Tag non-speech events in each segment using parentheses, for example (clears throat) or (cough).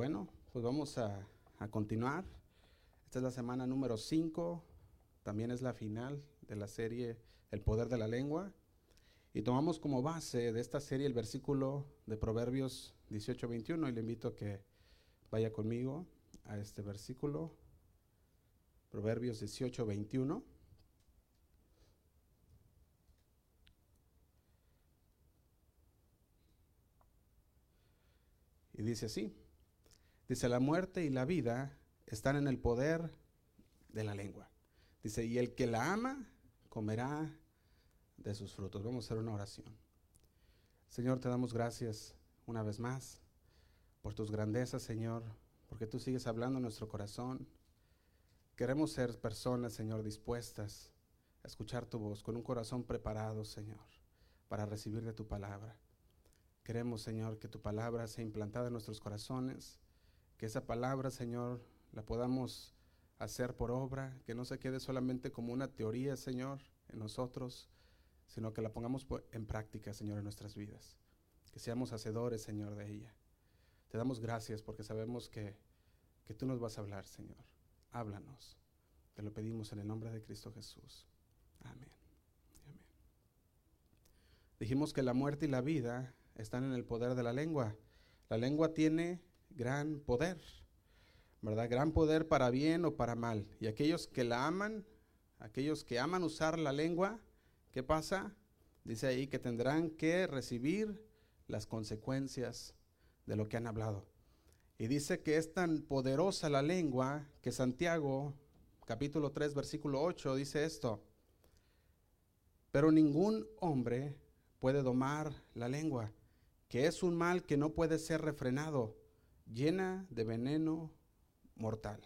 bueno, pues vamos a, a continuar. Esta es la semana número 5, también es la final de la serie El poder de la lengua. Y tomamos como base de esta serie el versículo de Proverbios 18-21 y le invito a que vaya conmigo a este versículo, Proverbios 18-21. Y dice así, dice, la muerte y la vida están en el poder de la lengua. Dice, y el que la ama comerá de sus frutos. Vamos a hacer una oración. Señor, te damos gracias una vez más por tus grandezas, Señor, porque tú sigues hablando en nuestro corazón. Queremos ser personas, Señor, dispuestas a escuchar tu voz, con un corazón preparado, Señor, para recibir de tu palabra. Queremos, Señor, que tu palabra sea implantada en nuestros corazones, que esa palabra, Señor, la podamos hacer por obra, que no se quede solamente como una teoría, Señor, en nosotros, sino que la pongamos en práctica, Señor, en nuestras vidas. Que seamos hacedores, Señor, de ella. Te damos gracias porque sabemos que, que tú nos vas a hablar, Señor. Háblanos. Te lo pedimos en el nombre de Cristo Jesús. Amén. Amén. Dijimos que la muerte y la vida están en el poder de la lengua. La lengua tiene gran poder, ¿verdad? Gran poder para bien o para mal. Y aquellos que la aman, aquellos que aman usar la lengua, ¿qué pasa? Dice ahí que tendrán que recibir las consecuencias de lo que han hablado. Y dice que es tan poderosa la lengua que Santiago, capítulo 3, versículo 8, dice esto. Pero ningún hombre puede domar la lengua, que es un mal que no puede ser refrenado, llena de veneno mortal.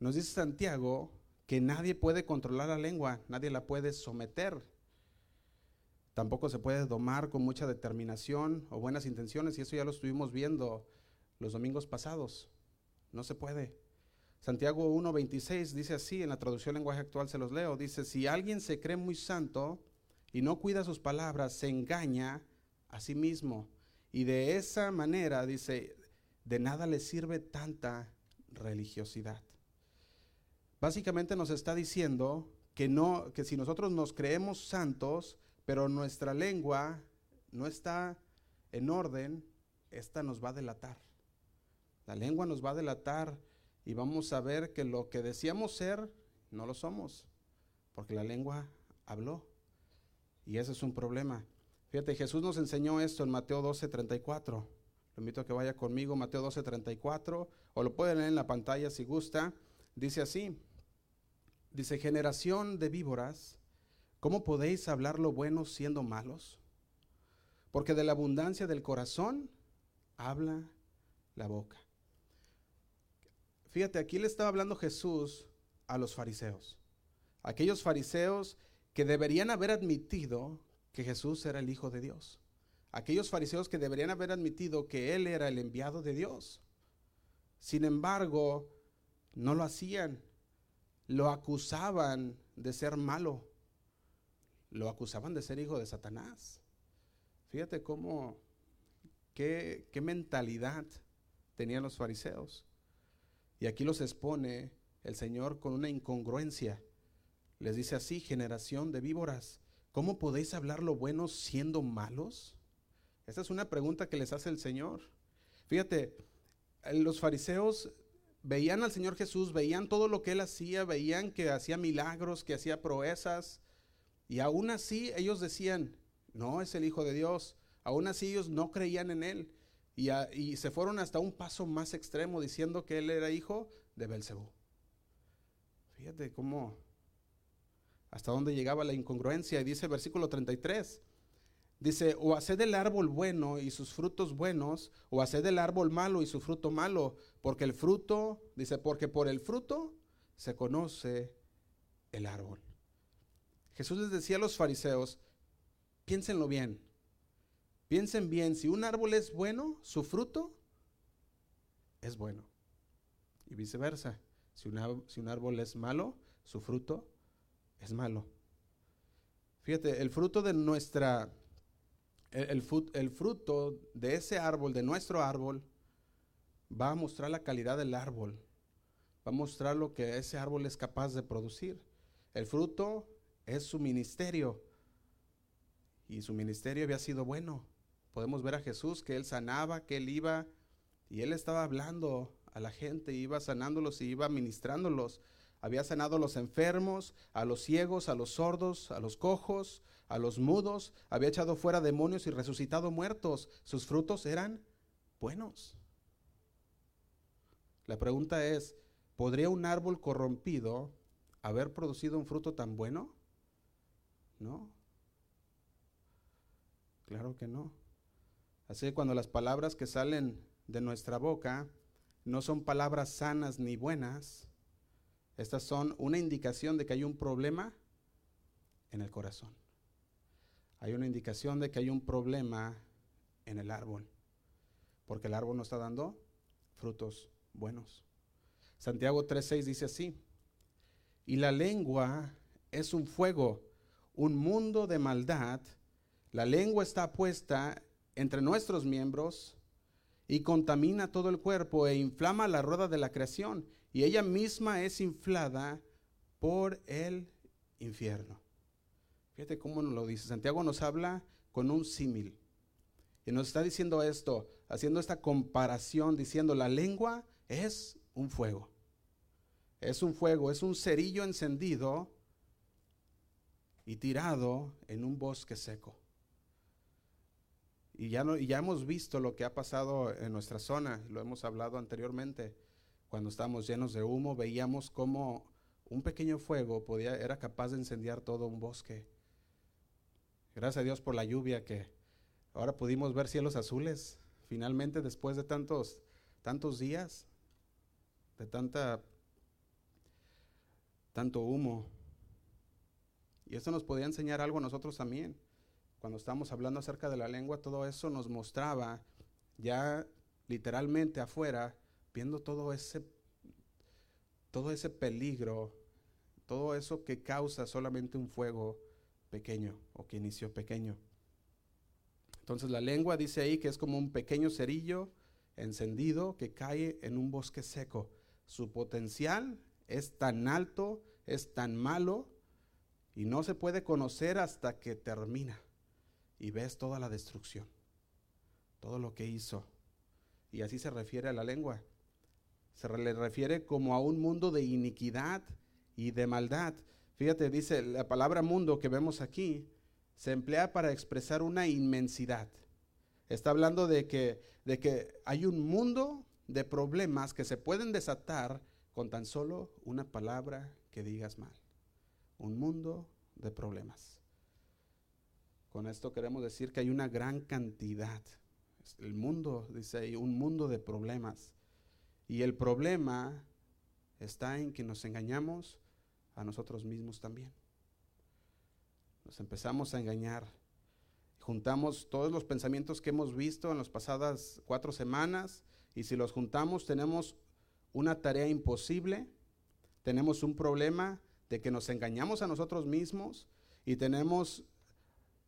Nos dice Santiago que nadie puede controlar la lengua, nadie la puede someter. Tampoco se puede domar con mucha determinación o buenas intenciones, y eso ya lo estuvimos viendo los domingos pasados. No se puede. Santiago 1.26 dice así, en la traducción lenguaje actual se los leo, dice, si alguien se cree muy santo y no cuida sus palabras, se engaña a sí mismo. Y de esa manera, dice, de nada le sirve tanta religiosidad. Básicamente nos está diciendo que no, que si nosotros nos creemos santos, pero nuestra lengua no está en orden, esta nos va a delatar. La lengua nos va a delatar y vamos a ver que lo que decíamos ser, no lo somos, porque la lengua habló. Y ese es un problema. Fíjate, Jesús nos enseñó esto en Mateo 12, 34. Lo invito a que vaya conmigo, Mateo 12, 34, o lo pueden leer en la pantalla si gusta. Dice así, dice, generación de víboras, ¿cómo podéis hablar lo bueno siendo malos? Porque de la abundancia del corazón habla la boca. Fíjate, aquí le estaba hablando Jesús a los fariseos. Aquellos fariseos que deberían haber admitido que Jesús era el Hijo de Dios. Aquellos fariseos que deberían haber admitido que Él era el enviado de Dios. Sin embargo, no lo hacían. Lo acusaban de ser malo. Lo acusaban de ser hijo de Satanás. Fíjate cómo, qué, qué mentalidad tenían los fariseos. Y aquí los expone el Señor con una incongruencia. Les dice así, generación de víboras, ¿cómo podéis hablar lo bueno siendo malos? Esa es una pregunta que les hace el Señor. Fíjate, los fariseos veían al Señor Jesús, veían todo lo que él hacía, veían que hacía milagros, que hacía proezas, y aún así ellos decían, no es el Hijo de Dios. Aún así ellos no creían en él. Y, se fueron hasta un paso más extremo diciendo que él era hijo de Belcebú. Fíjate cómo, hasta dónde llegaba la incongruencia. Y dice el versículo 33, dice, o haced el árbol bueno y sus frutos buenos, o haced el árbol malo y su fruto malo, porque el fruto, dice, porque por el fruto se conoce el árbol. Jesús les decía a los fariseos, piénsenlo bien, Piensen bien, si un árbol es bueno, su fruto es bueno. Y viceversa, si, si un árbol es malo, su fruto es malo. Fíjate, el fruto de nuestra, el, el fruto de ese árbol, de nuestro árbol, va a mostrar la calidad del árbol, va a mostrar lo que ese árbol es capaz de producir. El fruto es su ministerio y su ministerio había sido bueno. Podemos ver a Jesús que él sanaba, que él iba y él estaba hablando a la gente, iba sanándolos y iba ministrándolos. Había sanado a los enfermos, a los ciegos, a los sordos, a los cojos, a los mudos, había echado fuera demonios y resucitado muertos. Sus frutos eran buenos. La pregunta es, ¿podría un árbol corrompido haber producido un fruto tan bueno? No. Claro que no. Así que cuando las palabras que salen de nuestra boca no son palabras sanas ni buenas, estas son una indicación de que hay un problema en el corazón. Hay una indicación de que hay un problema en el árbol, porque el árbol no está dando frutos buenos. Santiago 3:6 dice así, y la lengua es un fuego, un mundo de maldad. La lengua está puesta entre nuestros miembros y contamina todo el cuerpo e inflama la rueda de la creación y ella misma es inflada por el infierno. Fíjate cómo nos lo dice. Santiago nos habla con un símil. Y nos está diciendo esto, haciendo esta comparación, diciendo la lengua es un fuego. Es un fuego, es un cerillo encendido y tirado en un bosque seco. Y ya, no, ya hemos visto lo que ha pasado en nuestra zona, lo hemos hablado anteriormente. Cuando estábamos llenos de humo, veíamos cómo un pequeño fuego podía, era capaz de incendiar todo un bosque. Gracias a Dios por la lluvia que ahora pudimos ver cielos azules, finalmente después de tantos, tantos días, de tanta, tanto humo. Y esto nos podía enseñar algo a nosotros también cuando estábamos hablando acerca de la lengua, todo eso nos mostraba ya literalmente afuera, viendo todo ese, todo ese peligro, todo eso que causa solamente un fuego pequeño o que inició pequeño. Entonces la lengua dice ahí que es como un pequeño cerillo encendido que cae en un bosque seco. Su potencial es tan alto, es tan malo y no se puede conocer hasta que termina y ves toda la destrucción, todo lo que hizo. Y así se refiere a la lengua. Se le refiere como a un mundo de iniquidad y de maldad. Fíjate, dice la palabra mundo que vemos aquí, se emplea para expresar una inmensidad. Está hablando de que, de que hay un mundo de problemas que se pueden desatar con tan solo una palabra que digas mal. Un mundo de problemas. Con esto queremos decir que hay una gran cantidad. El mundo, dice ahí, un mundo de problemas. Y el problema está en que nos engañamos a nosotros mismos también. Nos empezamos a engañar. Juntamos todos los pensamientos que hemos visto en las pasadas cuatro semanas y si los juntamos tenemos una tarea imposible, tenemos un problema de que nos engañamos a nosotros mismos y tenemos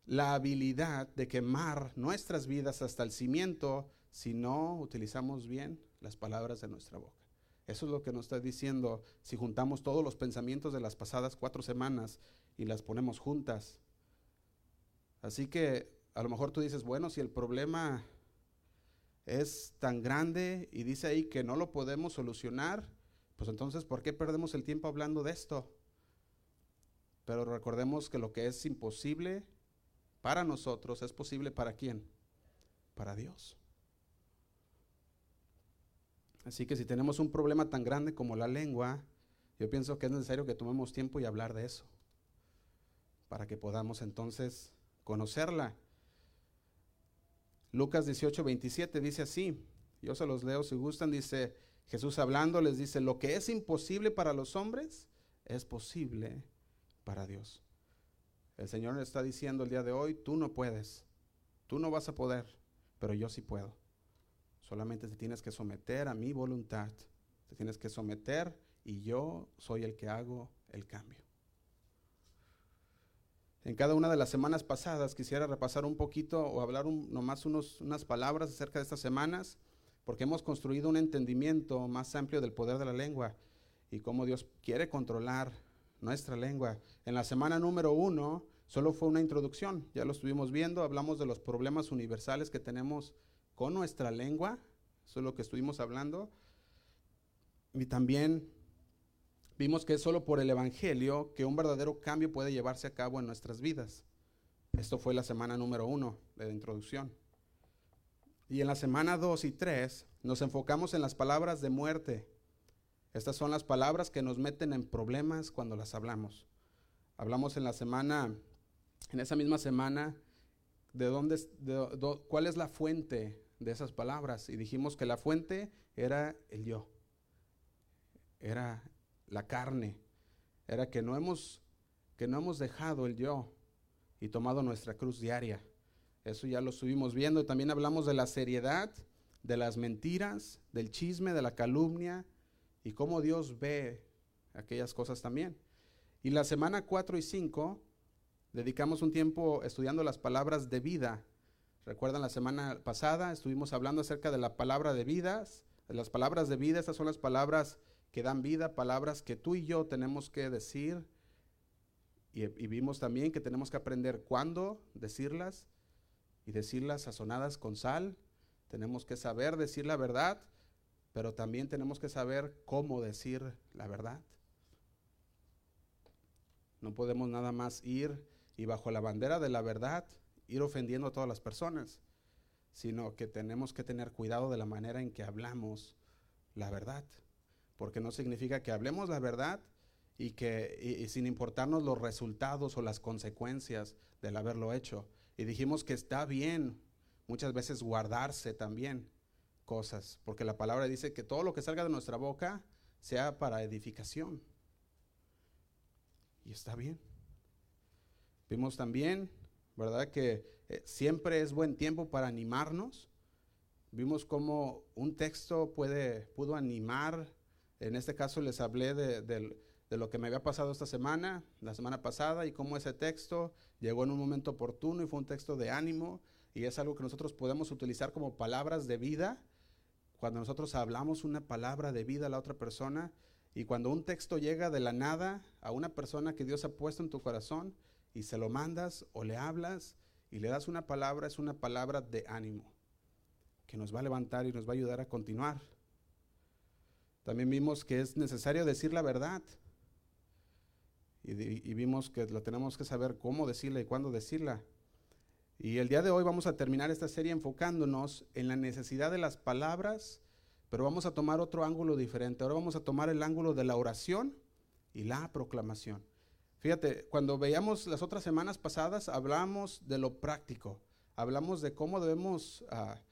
la habilidad de quemar nuestras vidas hasta el cimiento si no utilizamos bien las palabras de nuestra boca. Eso es lo que nos está diciendo si juntamos todos los pensamientos de las pasadas cuatro semanas y las ponemos juntas. Así que a lo mejor tú dices, bueno, si el problema es tan grande y dice ahí que no lo podemos solucionar, pues entonces, ¿por qué perdemos el tiempo hablando de esto? Pero recordemos que lo que es imposible para nosotros es posible para quién? Para Dios. Así que si tenemos un problema tan grande como la lengua, yo pienso que es necesario que tomemos tiempo y hablar de eso, para que podamos entonces conocerla. Lucas 18, 27 dice así, yo se los leo si gustan, dice Jesús hablando, les dice, lo que es imposible para los hombres es posible para Dios. El Señor está diciendo el día de hoy, tú no puedes, tú no vas a poder, pero yo sí puedo. Solamente te tienes que someter a mi voluntad, te tienes que someter y yo soy el que hago el cambio. En cada una de las semanas pasadas quisiera repasar un poquito o hablar nomás unas palabras acerca de estas semanas. porque hemos construido un entendimiento más amplio del poder de la lengua y cómo Dios quiere controlar nuestra lengua. En la semana número uno solo fue una introducción, ya lo estuvimos viendo, hablamos de los problemas universales que tenemos con nuestra lengua, eso es lo que estuvimos hablando. Y también vimos que es solo por el Evangelio que un verdadero cambio puede llevarse a cabo en nuestras vidas. Esto fue la semana número uno de la introducción. Y en la semana dos y tres nos enfocamos en las palabras de muerte. Estas son las palabras que nos meten en problemas cuando las hablamos. Hablamos en la semana, en esa misma semana, de dónde, de, cuál es la fuente de esas palabras. Y dijimos que la fuente era el yo, era la carne, era que no hemos, que no hemos dejado el yo y tomado nuestra cruz diaria. Eso ya lo estuvimos viendo. También hablamos de la seriedad, de las mentiras, del chisme, de la calumnia y cómo Dios ve aquellas cosas también. Y la semana 4 y 5 dedicamos un tiempo estudiando las palabras de vida. Recuerdan la semana pasada estuvimos hablando acerca de la palabra de vidas, de las palabras de vida, estas son las palabras que dan vida, palabras que tú y yo tenemos que decir y, vimos también que tenemos que aprender cuándo decirlas y decirlas sazonadas con sal. Tenemos que saber decir la verdad, pero también tenemos que saber cómo decir la verdad. No podemos nada más ir y bajo la bandera de la verdad ir ofendiendo a todas las personas, sino que tenemos que tener cuidado de la manera en que hablamos la verdad, porque no significa que hablemos la verdad y que sin importarnos los resultados o las consecuencias del haberlo hecho. Y dijimos que está bien muchas veces guardarse también cosas, porque la palabra dice que todo lo que salga de nuestra boca sea para edificación. Y está bien. Vimos también, ¿verdad? Que eh, siempre es buen tiempo para animarnos. Vimos cómo un texto puede, pudo animar, en este caso les hablé de, del de lo que me había pasado esta semana, la semana pasada, y cómo ese texto llegó en un momento oportuno y fue un texto de ánimo, y es algo que nosotros podemos utilizar como palabras de vida. Cuando nosotros hablamos una palabra de vida a la otra persona, y cuando un texto llega de la nada a una persona que Dios ha puesto en tu corazón, y se lo mandas o le hablas y le das una palabra, es una palabra de ánimo, que nos va a levantar y nos va a ayudar a continuar. También vimos que es necesario decir la verdad y, vimos que lo tenemos que saber cómo decirla y cuándo decirla. Y el día de hoy vamos a terminar esta serie enfocándonos en la necesidad de las palabras, pero vamos a tomar otro ángulo diferente. Ahora vamos a tomar el ángulo de la oración y la proclamación. Fíjate, cuando veíamos las otras semanas pasadas, hablamos de lo práctico, hablamos de cómo debemos, ah,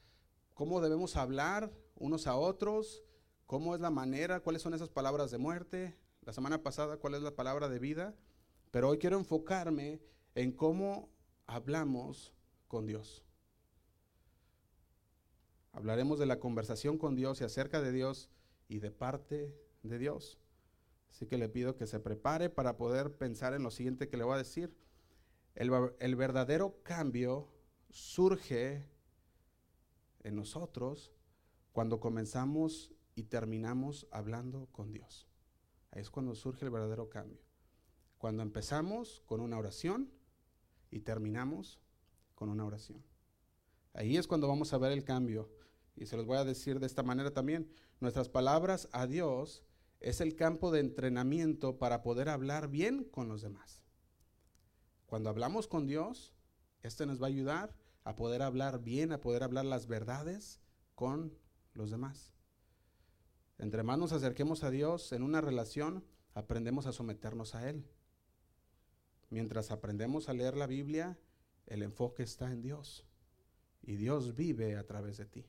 cómo debemos hablar unos a otros, cómo es la manera, cuáles son esas palabras de muerte, la semana pasada cuál es la palabra de vida, pero hoy quiero enfocarme en cómo hablamos con Dios. Hablaremos de la conversación con Dios y acerca de Dios y de parte de Dios. Así que le pido que se prepare para poder pensar en lo siguiente que le voy a decir. El, verdadero cambio surge en nosotros cuando comenzamos y terminamos hablando con Dios. Ahí es cuando surge el verdadero cambio. Cuando empezamos con una oración y terminamos con una oración. Ahí es cuando vamos a ver el cambio. Y se los voy a decir de esta manera también. Nuestras palabras a Dios es el campo de entrenamiento para poder hablar bien con los demás. Cuando hablamos con Dios, este nos va a ayudar a poder hablar bien, a poder hablar las verdades con los demás. Entre más nos acerquemos a Dios en una relación, aprendemos a someternos a Él. Mientras aprendemos a leer la Biblia, el enfoque está en Dios. Y Dios vive a través de ti.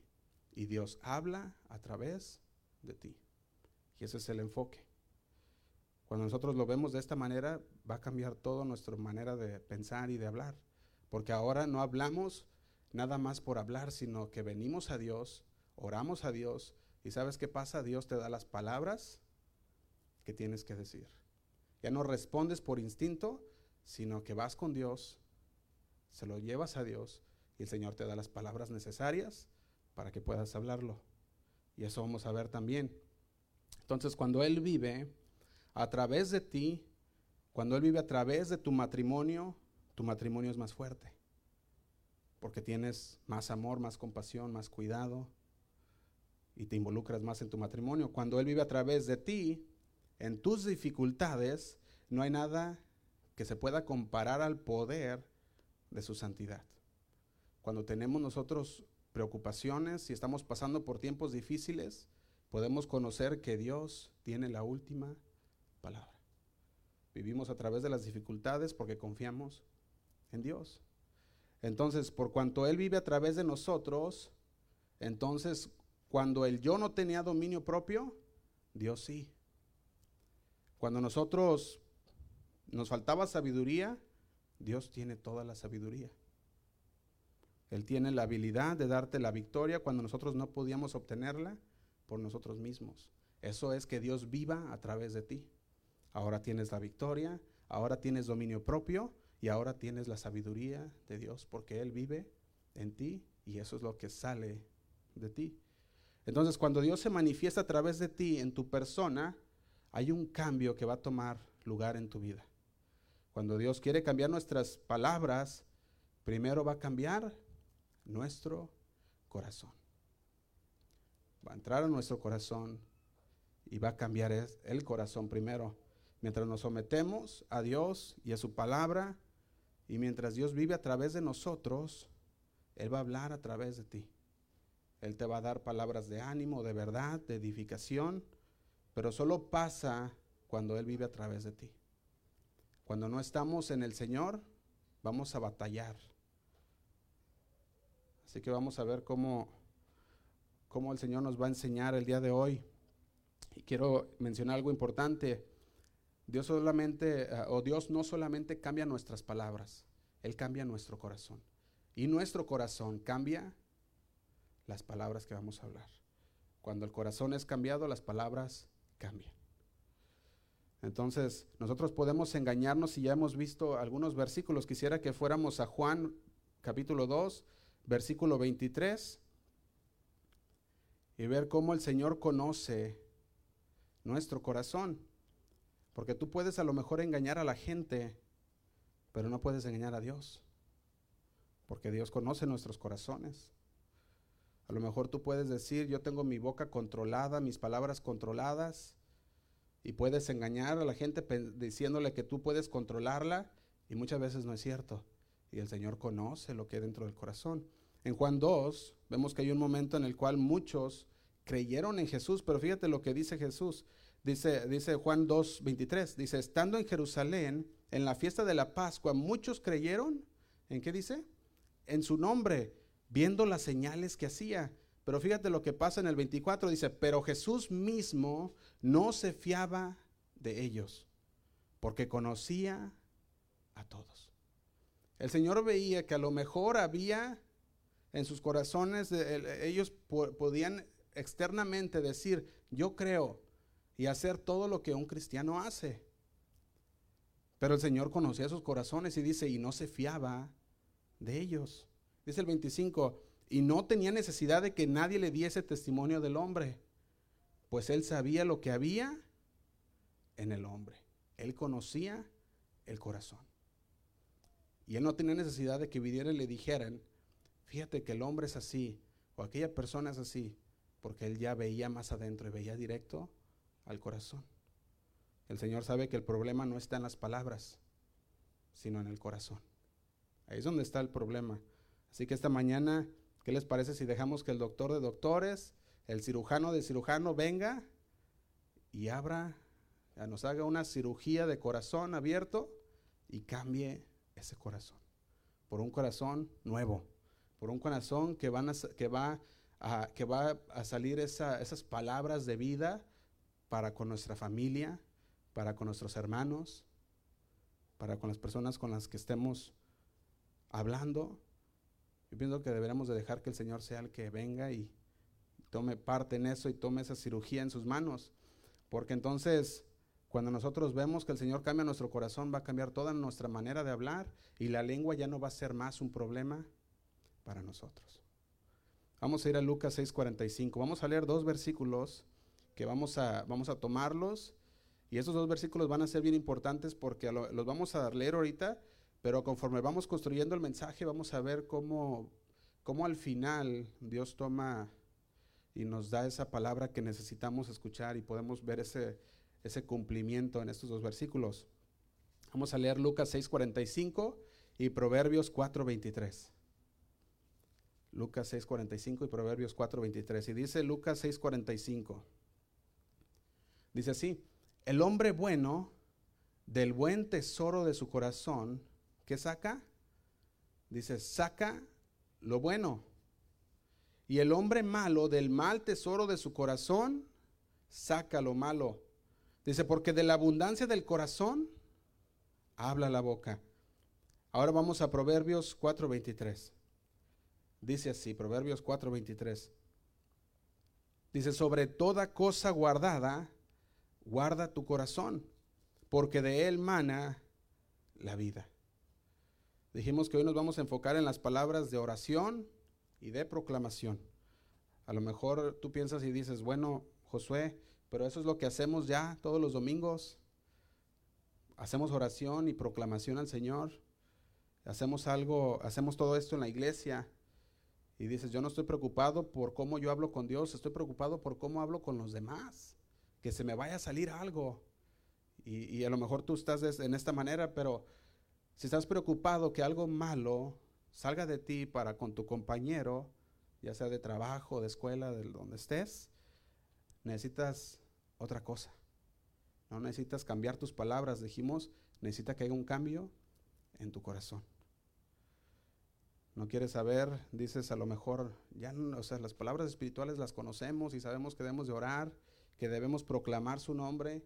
Y Dios habla a través de ti. Y ese es el enfoque. Cuando nosotros lo vemos de esta manera, va a cambiar toda nuestra manera de pensar y de hablar. Porque ahora no hablamos nada más por hablar, sino que venimos a Dios, oramos a Dios ¿Y sabes qué pasa? Dios te da las palabras que tienes que decir. Ya no respondes por instinto, sino que vas con Dios, se lo llevas a Dios y el Señor te da las palabras necesarias para que puedas hablarlo. Y eso vamos a ver también. Entonces, cuando Él vive a través de ti, cuando Él vive a través de tu matrimonio, tu matrimonio es más fuerte. Porque tienes más amor, más compasión, más cuidado y te involucras más en tu matrimonio. Cuando Él vive a través de ti, en tus dificultades, no hay nada que se pueda comparar al poder de su santidad. Cuando tenemos nosotros preocupaciones y estamos pasando por tiempos difíciles, podemos conocer que Dios tiene la última palabra. Vivimos a través de las dificultades porque confiamos en Dios. Entonces, por cuanto Él vive a través de nosotros, entonces cuando el yo no tenía dominio propio, Dios sí. Cuando nosotros nos faltaba sabiduría, Dios tiene toda la sabiduría. Él tiene la habilidad de darte la victoria cuando nosotros no podíamos obtenerla por nosotros mismos. Eso es que Dios viva a través de ti. Ahora tienes la victoria, ahora tienes dominio propio y ahora tienes la sabiduría de Dios porque Él vive en ti y eso es lo que sale de ti. Entonces, cuando Dios se manifiesta a través de ti en tu persona, hay un cambio que va a tomar lugar en tu vida. Cuando Dios quiere cambiar nuestras palabras, primero va a cambiar nuestro corazón. Va a entrar a nuestro corazón y va a cambiar el corazón primero. Mientras nos sometemos a Dios y a su palabra, y mientras Dios vive a través de nosotros, Él va a hablar a través de ti. Él te va a dar palabras de ánimo, de verdad, de edificación, pero solo pasa cuando Él vive a través de ti. Cuando no estamos en el Señor, vamos a batallar. Así que vamos a ver cómo, cómo el Señor nos va a enseñar el día de hoy. Y quiero mencionar algo importante. Dios solamente, eh, o Dios no solamente cambia nuestras palabras, Él cambia nuestro corazón. Y nuestro corazón cambia las palabras que vamos a hablar. Cuando el corazón es cambiado, las palabras cambian. Entonces, nosotros podemos engañarnos si ya hemos visto algunos versículos. Quisiera que fuéramos a Juan capítulo 2, versículo 23, y ver cómo el Señor conoce nuestro corazón. Porque tú puedes a lo mejor engañar a la gente, pero no puedes engañar a Dios. Porque Dios conoce nuestros corazones. A lo mejor tú puedes decir, yo tengo mi boca controlada, mis palabras controladas, y puedes engañar a la gente diciéndole que tú puedes controlarla, y muchas veces no es cierto. Y el Señor conoce lo que hay dentro del corazón. En Juan 2 vemos que hay un momento en el cual muchos creyeron en Jesús, pero fíjate lo que dice Jesús. Dice, dice Juan 2, 23, dice, estando en Jerusalén, en la fiesta de la Pascua, muchos creyeron, ¿en qué dice? En su nombre viendo las señales que hacía. Pero fíjate lo que pasa en el 24, dice, pero Jesús mismo no se fiaba de ellos, porque conocía a todos. El Señor veía que a lo mejor había en sus corazones, ellos podían externamente decir, yo creo, y hacer todo lo que un cristiano hace. Pero el Señor conocía sus corazones y dice, y no se fiaba de ellos. Dice el 25, y no tenía necesidad de que nadie le diese testimonio del hombre, pues él sabía lo que había en el hombre. Él conocía el corazón. Y él no tenía necesidad de que viniera y le dijeran, fíjate que el hombre es así, o aquella persona es así, porque él ya veía más adentro y veía directo al corazón. El Señor sabe que el problema no está en las palabras, sino en el corazón. Ahí es donde está el problema. Así que esta mañana, ¿qué les parece si dejamos que el doctor de doctores, el cirujano de cirujano venga y abra, nos haga una cirugía de corazón abierto y cambie ese corazón por un corazón nuevo, por un corazón que, va a salir esas palabras de vida para con nuestra familia, para con nuestros hermanos, para con las personas con las que estemos hablando. Yo pienso que deberíamos de dejar que el Señor sea el que venga y tome parte en eso y tome esa cirugía en sus manos. Porque entonces, cuando nosotros vemos que el Señor cambia nuestro corazón, va a cambiar toda nuestra manera de hablar y la lengua ya no va a ser más un problema para nosotros. Vamos a ir a Lucas 6:45. Vamos a leer dos versículos que vamos a, vamos a tomarlos. Y esos dos versículos van a ser bien importantes porque los vamos a leer ahorita, pero conforme vamos construyendo el mensaje vamos a ver cómo, cómo al final Dios toma y nos da esa palabra que necesitamos escuchar y podemos ver ese, ese cumplimiento en estos dos versículos. Vamos a leer Lucas 6:45 y Proverbios 4:23. Lucas 6:45 y Proverbios 4:23. Y dice Lucas 6:45. Dice así, el hombre bueno del buen tesoro de su corazón, ¿qué saca? Dice, saca lo bueno. Y el hombre malo del mal tesoro de su corazón, saca lo malo. Dice, porque de la abundancia del corazón, habla la boca. Ahora vamos a Proverbios 4:23. Dice así, Proverbios 4:23. Dice, sobre toda cosa guardada, guarda tu corazón, porque de él mana la vida. Dijimos que hoy nos vamos a enfocar en las palabras de oración y de proclamación. A lo mejor tú piensas y dices, bueno, Josué, pero eso es lo que hacemos ya todos los domingos. Hacemos oración y proclamación al Señor. Hacemos algo, hacemos todo esto en la iglesia. Y dices, yo no estoy preocupado por cómo yo hablo con Dios, estoy preocupado por cómo hablo con los demás que se me vaya a salir algo. Y, a lo mejor tú estás en esta manera, pero si estás preocupado que algo malo salga de ti para con tu compañero, ya sea de trabajo, de escuela, de donde estés, necesitas otra cosa. No necesitas cambiar tus palabras, dijimos, necesita que haya un cambio en tu corazón. No quieres saber, dices a lo mejor, ya, o sea, las palabras espirituales las conocemos y sabemos que debemos de orar que debemos proclamar su nombre,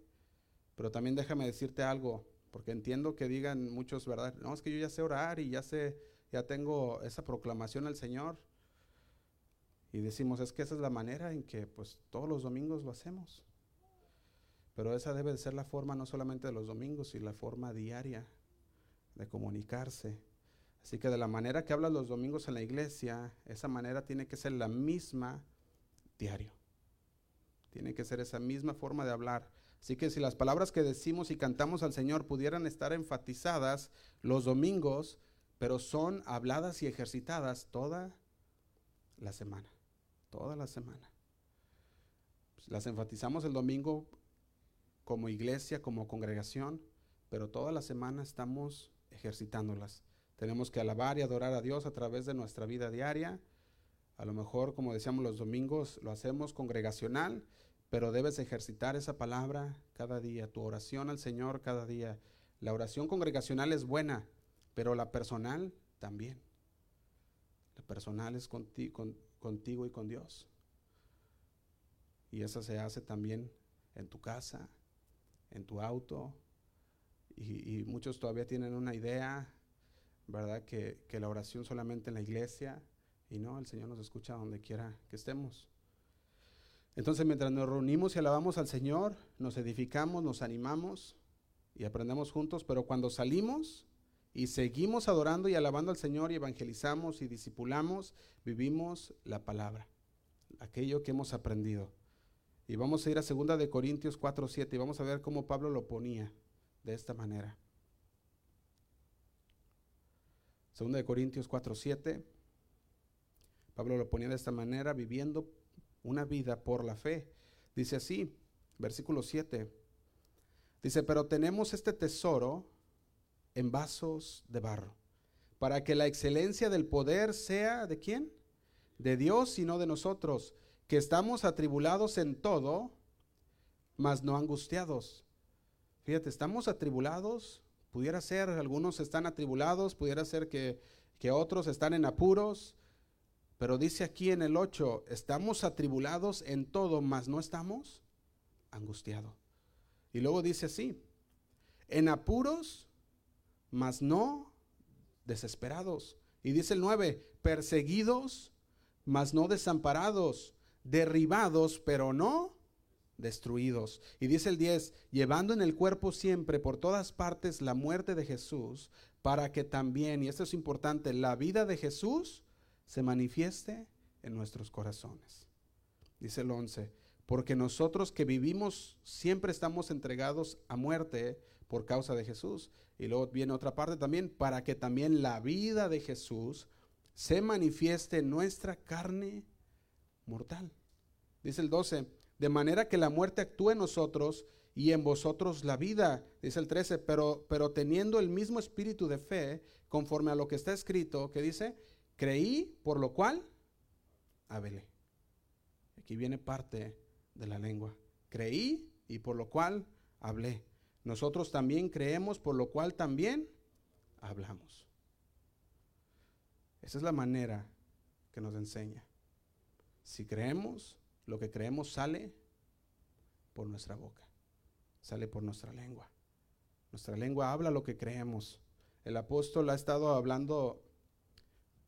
pero también déjame decirte algo, porque entiendo que digan muchos, ¿verdad? No, es que yo ya sé orar y ya sé, ya tengo esa proclamación al Señor. Y decimos, es que esa es la manera en que pues todos los domingos lo hacemos. Pero esa debe de ser la forma no solamente de los domingos, sino la forma diaria de comunicarse. Así que de la manera que hablas los domingos en la iglesia, esa manera tiene que ser la misma diario. Tiene que ser esa misma forma de hablar. Así que si las palabras que decimos y cantamos al Señor pudieran estar enfatizadas los domingos, pero son habladas y ejercitadas toda la semana, toda la semana. Pues, las enfatizamos el domingo como iglesia, como congregación, pero toda la semana estamos ejercitándolas. Tenemos que alabar y adorar a Dios a través de nuestra vida diaria. A lo mejor, como decíamos los domingos, lo hacemos congregacional, pero debes ejercitar esa palabra cada día, tu oración al Señor cada día. La oración congregacional es buena, pero la personal también. La personal es contigo y con Dios. Y esa se hace también en tu casa, en tu auto. Y, muchos todavía tienen una idea, ¿verdad? Que, que la oración solamente en la iglesia. Y no, el Señor nos escucha donde quiera que estemos. Entonces, mientras nos reunimos y alabamos al Señor, nos edificamos, nos animamos y aprendemos juntos, pero cuando salimos y seguimos adorando y alabando al Señor y evangelizamos y discipulamos, vivimos la palabra, aquello que hemos aprendido. Y vamos a ir a 2 de Corintios 4, 7 y vamos a ver cómo Pablo lo ponía de esta manera. 2 de Corintios 4, 7. Pablo lo ponía de esta manera, viviendo una vida por la fe. Dice así, versículo 7. Dice, pero tenemos este tesoro en vasos de barro, para que la excelencia del poder sea de quién? De Dios y no de nosotros, que estamos atribulados en todo, mas no angustiados. Fíjate, estamos atribulados, pudiera ser, algunos están atribulados, pudiera ser que, que otros están en apuros, pero dice aquí en el 8, estamos atribulados en todo, mas no estamos angustiados. Y luego dice así, en apuros, mas no desesperados. Y dice el 9, perseguidos, mas no desamparados, derribados, pero no destruidos. Y dice el 10, llevando en el cuerpo siempre por todas partes la muerte de Jesús, para que también, y esto es importante, la vida de Jesús se manifieste en nuestros corazones. Dice el 11, porque nosotros que vivimos siempre estamos entregados a muerte por causa de Jesús. Y luego viene otra parte también, para que también la vida de Jesús se manifieste en nuestra carne mortal. Dice el 12, de manera que la muerte actúe en nosotros y en vosotros la vida, dice el 13, pero, pero teniendo el mismo espíritu de fe, conforme a lo que está escrito, que dice, creí, por lo cual, hablé. Aquí viene parte de la lengua. Creí y por lo cual hablé. Nosotros también creemos, por lo cual también hablamos. Esa es la manera que nos enseña. Si creemos, lo que creemos sale por nuestra boca, sale por nuestra lengua. Nuestra lengua habla lo que creemos. El apóstol ha estado hablando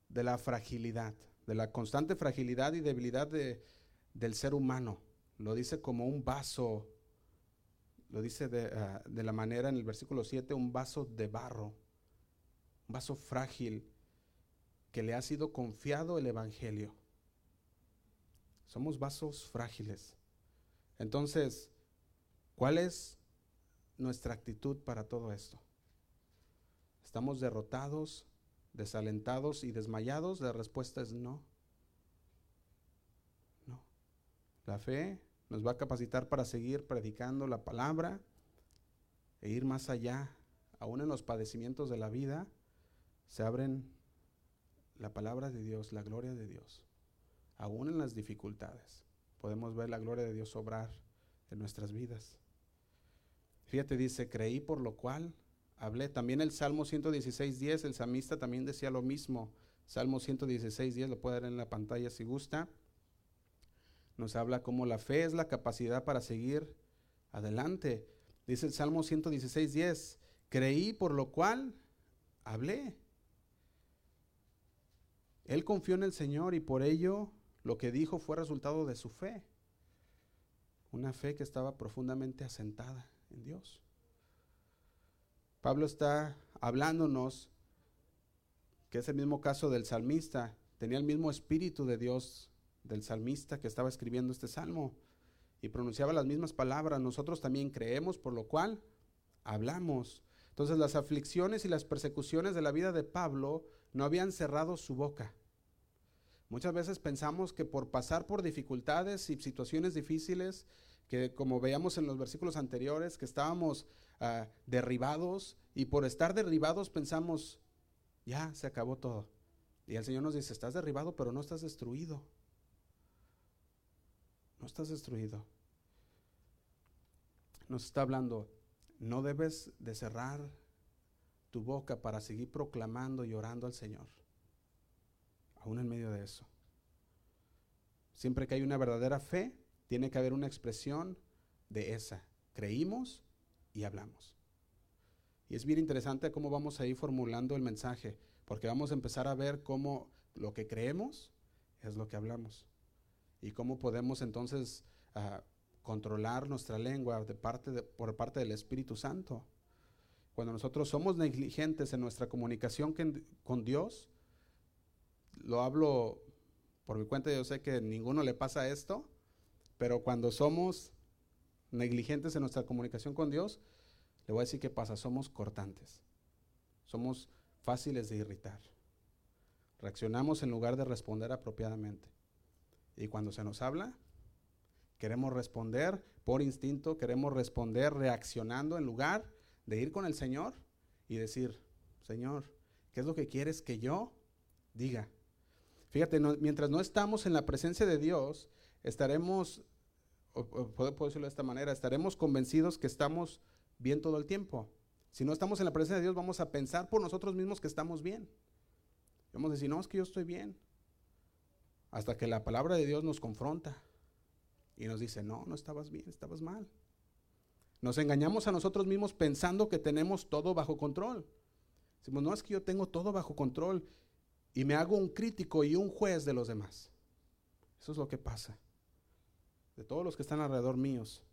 de la fragilidad, de la constante fragilidad y debilidad de, del ser humano. Lo dice como un vaso, lo dice de, ah, de la manera en el versículo 7, un vaso de barro, un vaso frágil que le ha sido confiado el Evangelio. Somos vasos frágiles. Entonces, ¿cuál es nuestra actitud para todo esto? ¿Estamos derrotados, desalentados y desmayados? La respuesta es no. No. La fe nos va a capacitar para seguir predicando la palabra e ir más allá. Aún en los padecimientos de la vida se abren la palabra de Dios, la gloria de Dios aún en las dificultades, podemos ver la gloria de Dios obrar en nuestras vidas. Fíjate, dice, creí por lo cual hablé. También el Salmo 116, 10, el samista también decía lo mismo. Salmo 116, 10, lo puede ver en la pantalla si gusta. Nos habla como la fe es la capacidad para seguir adelante. Dice el Salmo 116, 10, creí por lo cual hablé. Él confió en el Señor y por ello lo que dijo fue resultado de su fe. Una fe que estaba profundamente asentada en Dios. Pablo está hablándonos que es el mismo caso del salmista. Tenía el mismo espíritu de Dios del salmista que estaba escribiendo este salmo y pronunciaba las mismas palabras. Nosotros también creemos, por lo cual hablamos. Entonces las aflicciones y las persecuciones de la vida de Pablo no habían cerrado su boca. Muchas veces pensamos que por pasar por dificultades y situaciones difíciles, que como veíamos en los versículos anteriores, que estábamos ah, derribados y por estar derribados pensamos, ya se acabó todo. Y el Señor nos dice, estás derribado, pero no estás destruido. No estás destruido. Nos está hablando, no debes de cerrar tu boca para seguir proclamando y orando al Señor aún en medio de eso. Siempre que hay una verdadera fe, tiene que haber una expresión de esa. Creímos y hablamos. Y es bien interesante cómo vamos a ir formulando el mensaje, porque vamos a empezar a ver cómo lo que creemos es lo que hablamos. Y cómo podemos entonces ah, controlar nuestra lengua de parte por parte del Espíritu Santo. Cuando nosotros somos negligentes en nuestra comunicación con Dios, lo hablo por mi cuenta, yo sé que ninguno le pasa esto, pero cuando somos negligentes en nuestra comunicación con Dios, le voy a decir qué pasa, somos cortantes, somos fáciles de irritar, reaccionamos en lugar de responder apropiadamente. Y cuando se nos habla, queremos responder por instinto, queremos responder reaccionando en lugar de ir con el Señor y decir, Señor, ¿qué es lo que quieres que yo diga? Fíjate, mientras no estamos en la presencia de Dios, estaremos, o, puedo, decirlo de esta manera, estaremos convencidos que estamos bien todo el tiempo. Si no estamos en la presencia de Dios, vamos a pensar por nosotros mismos que estamos bien. Vamos a decir, no, es que yo estoy bien. Hasta que la palabra de Dios nos confronta y nos dice, no, no estabas bien, estabas mal. Nos engañamos a nosotros mismos pensando que tenemos todo bajo control. Decimos, no, es que yo tengo todo bajo control y me hago un crítico y un juez de los demás. Eso es lo que pasa. De todos los que están alrededor míos.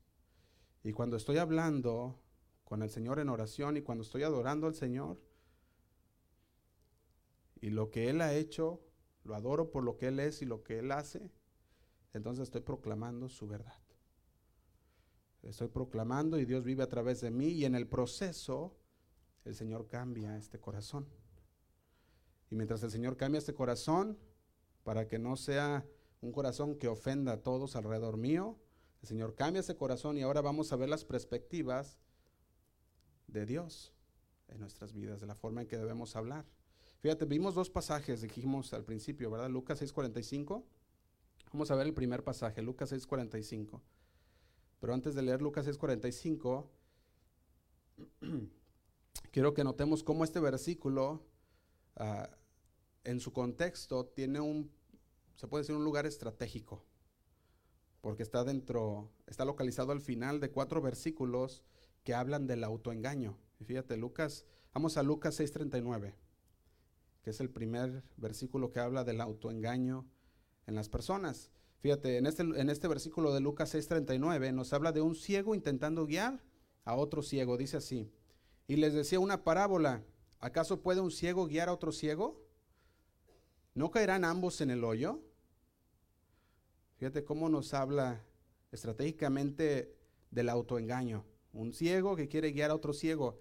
Y cuando estoy hablando con el Señor en oración y cuando estoy adorando al Señor, y lo que Él ha hecho, lo adoro por lo que Él es y lo que Él hace, entonces estoy proclamando su verdad. Estoy proclamando y Dios vive a través de mí y en el proceso el Señor cambia este corazón. Y mientras el Señor cambia este corazón, para que no sea un corazón que ofenda a todos alrededor mío, el Señor cambia ese corazón y ahora vamos a ver las perspectivas de Dios en nuestras vidas, de la forma en que debemos hablar. Fíjate, vimos dos pasajes, dijimos al principio, ¿verdad? Lucas 6:45. Vamos a ver el primer pasaje, Lucas 6:45. Pero antes de leer Lucas 6:45, (clears throat) quiero que notemos cómo este versículo, ah, en su contexto, tiene un, se puede decir, un lugar estratégico porque está dentro, está localizado al final de cuatro versículos que hablan del autoengaño. Fíjate, Lucas, vamos a Lucas 6:39, que es el primer versículo que habla del autoengaño en las personas. Fíjate, en este, en este versículo de Lucas 6:39 nos habla de un ciego intentando guiar a otro ciego. Dice así, y les decía una parábola, ¿acaso puede un ciego guiar a otro ciego? ¿No caerán ambos en el hoyo? Fíjate cómo nos habla estratégicamente del autoengaño. Un ciego que quiere guiar a otro ciego.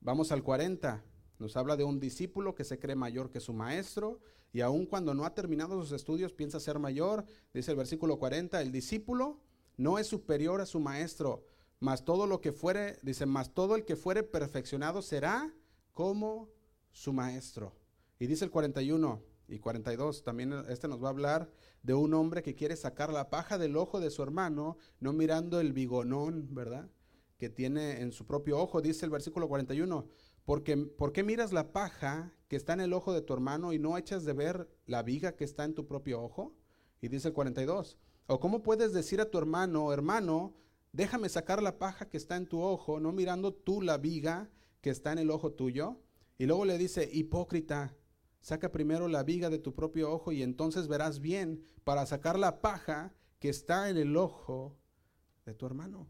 Vamos al 40. Nos habla de un discípulo que se cree mayor que su maestro y aun cuando no ha terminado sus estudios piensa ser mayor. Dice el versículo 40, el discípulo no es superior a su maestro, mas todo lo que fuere, dice, más todo el que fuere perfeccionado será como su maestro. Y dice el 41, y 42. También este nos va a hablar de un hombre que quiere sacar la paja del ojo de su hermano, no mirando el bigonón, ¿verdad? Que tiene en su propio ojo, dice el versículo 41. Porque, ¿Por qué miras la paja que está en el ojo de tu hermano y no echas de ver la viga que está en tu propio ojo? Y dice el 42. ¿O cómo puedes decir a tu hermano, hermano, déjame sacar la paja que está en tu ojo, no mirando tú la viga que está en el ojo tuyo? Y luego le dice, hipócrita, Saca primero la viga de tu propio ojo y entonces verás bien para sacar la paja que está en el ojo de tu hermano.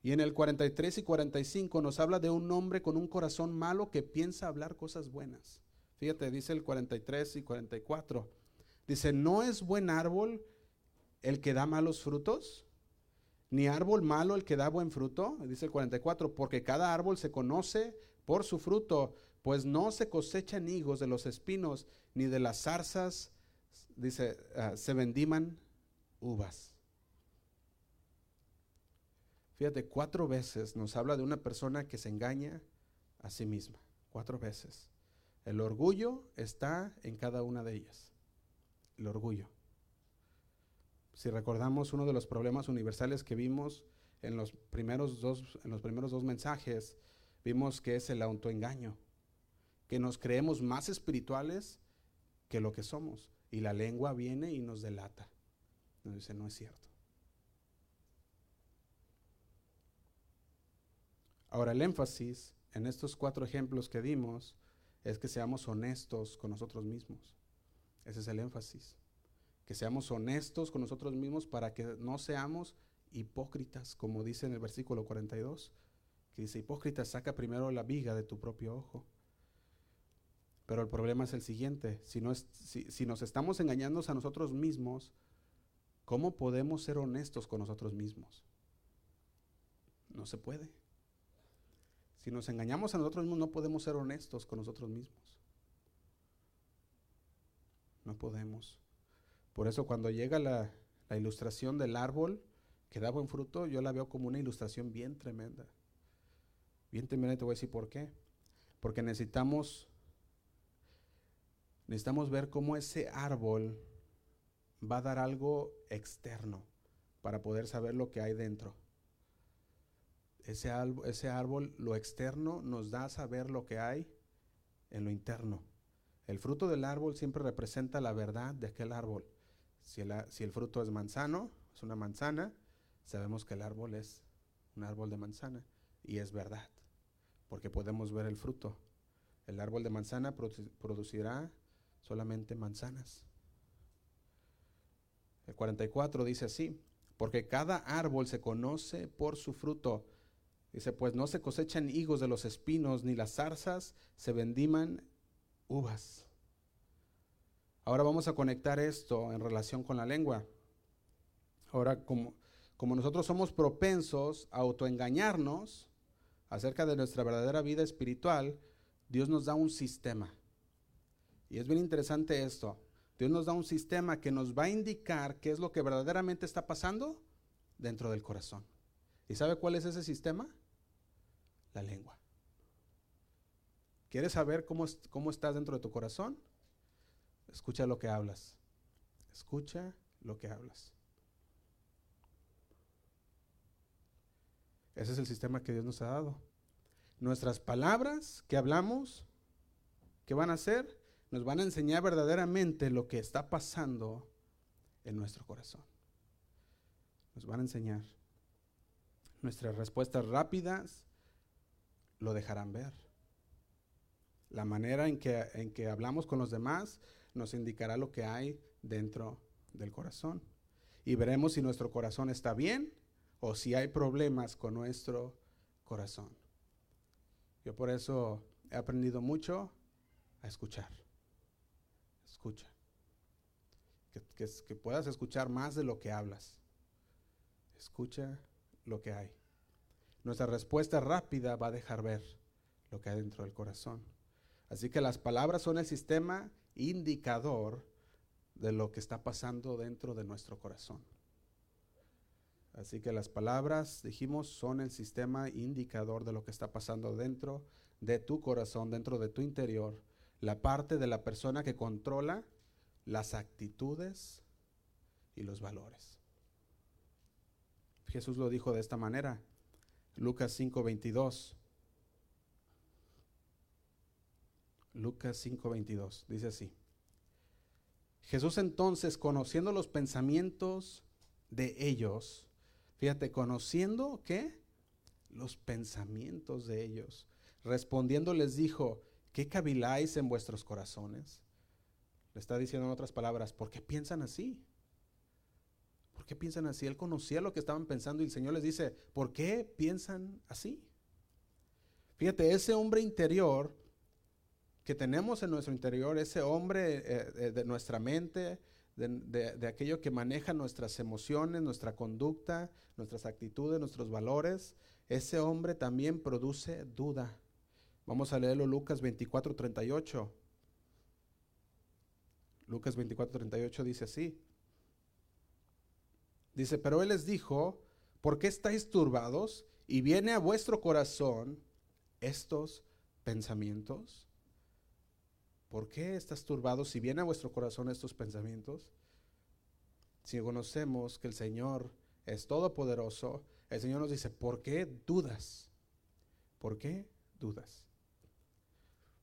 Y en el 43 y 45 nos habla de un hombre con un corazón malo que piensa hablar cosas buenas. Fíjate, dice el 43 y 44. Dice, ¿no es buen árbol el que da malos frutos? Ni árbol malo el que da buen fruto. Dice el 44, porque cada árbol se conoce por su fruto pues no se cosechan higos de los espinos, ni de las zarzas, dice, ah, se vendiman uvas. Fíjate, cuatro veces nos habla de una persona que se engaña a sí misma, cuatro veces. El orgullo está en cada una de ellas. El orgullo. Si recordamos uno de los problemas universales que vimos en los primeros dos, en los primeros dos mensajes, vimos que es el autoengaño que nos creemos más espirituales que lo que somos. Y la lengua viene y nos delata. Nos dice, no es cierto. Ahora, el énfasis en estos cuatro ejemplos que dimos es que seamos honestos con nosotros mismos. Ese es el énfasis. Que seamos honestos con nosotros mismos para que no seamos hipócritas, como dice en el versículo 42, que dice, hipócrita, saca primero la viga de tu propio ojo pero el problema es el siguiente, si, no si, nos estamos engañando a nosotros mismos, ¿cómo podemos ser honestos con nosotros mismos? No se puede. Si nos engañamos a nosotros mismos, no podemos ser honestos con nosotros mismos. No podemos. Por eso cuando llega la, ilustración del árbol que da buen fruto, yo la veo como una ilustración bien tremenda. Bien tremenda, te voy a decir por qué. Porque necesitamos necesitamos ver cómo ese árbol va a dar algo externo para poder saber lo que hay dentro. Ese, ese árbol, lo externo, nos da a saber lo que hay en lo interno. El fruto del árbol siempre representa la verdad de aquel árbol. Si el, fruto es manzano, es una manzana, sabemos que el árbol es un árbol de manzana y es verdad, porque podemos ver el fruto. El árbol de manzana producirá solamente manzanas. El 44 dice así, porque cada árbol se conoce por su fruto. Dice, pues no se cosechan higos de los espinos, ni las zarzas se vendiman uvas. Ahora vamos a conectar esto en relación con la lengua. Ahora, como, como nosotros somos propensos a autoengañarnos acerca de nuestra verdadera vida espiritual, Dios nos da un sistema. Y es bien interesante esto. Dios nos da un sistema que nos va a indicar qué es lo que verdaderamente está pasando dentro del corazón. ¿Y sabe cuál es ese sistema? La lengua. ¿Quieres saber cómo, cómo estás dentro de tu corazón? Escucha lo que hablas. Escucha lo que hablas. Ese es el sistema que Dios nos ha dado. Nuestras palabras que hablamos, ¿qué van a hacer? Nos van a enseñar verdaderamente lo que está pasando en nuestro corazón. Nos van a enseñar. Nuestras respuestas rápidas lo dejarán ver. La manera en que, en que hablamos con los demás nos indicará lo que hay dentro del corazón. Y veremos si nuestro corazón está bien o si hay problemas con nuestro corazón. Yo por eso he aprendido mucho a escuchar. Escucha. Que, puedas escuchar más de lo que hablas. Escucha lo que hay. Nuestra respuesta rápida va a dejar ver lo que hay dentro del corazón. Así que las palabras son el sistema indicador de lo que está pasando dentro de nuestro corazón. Así que las palabras, dijimos, son el sistema indicador de lo que está pasando dentro de tu corazón, dentro de tu interior, la parte de la persona que controla las actitudes y los valores. Jesús lo dijo de esta manera, Lucas 5:22. Lucas 5:22, dice así. Jesús entonces, conociendo los pensamientos de ellos, Fíjate, conociendo qué? Los pensamientos de ellos. Respondiendo les dijo, ¿qué caviláis en vuestros corazones? Le está diciendo en otras palabras, ¿por qué piensan así? ¿Por qué piensan así? Él conocía lo que estaban pensando y el Señor les dice, ¿por qué piensan así? Fíjate, ese hombre interior que tenemos en nuestro interior, ese hombre eh, eh, de nuestra mente, de, aquello que maneja nuestras emociones, nuestra conducta, nuestras actitudes, nuestros valores, ese hombre también produce duda. Vamos a leerlo Lucas 24, 38. Lucas 24, 38 dice así. Dice, pero él les dijo, ¿por qué estáis turbados y viene a vuestro corazón estos pensamientos? ¿Por qué estás turbado si viene a vuestro corazón estos pensamientos? Si conocemos que el Señor es todopoderoso, el Señor nos dice, ¿por qué dudas? ¿Por qué dudas?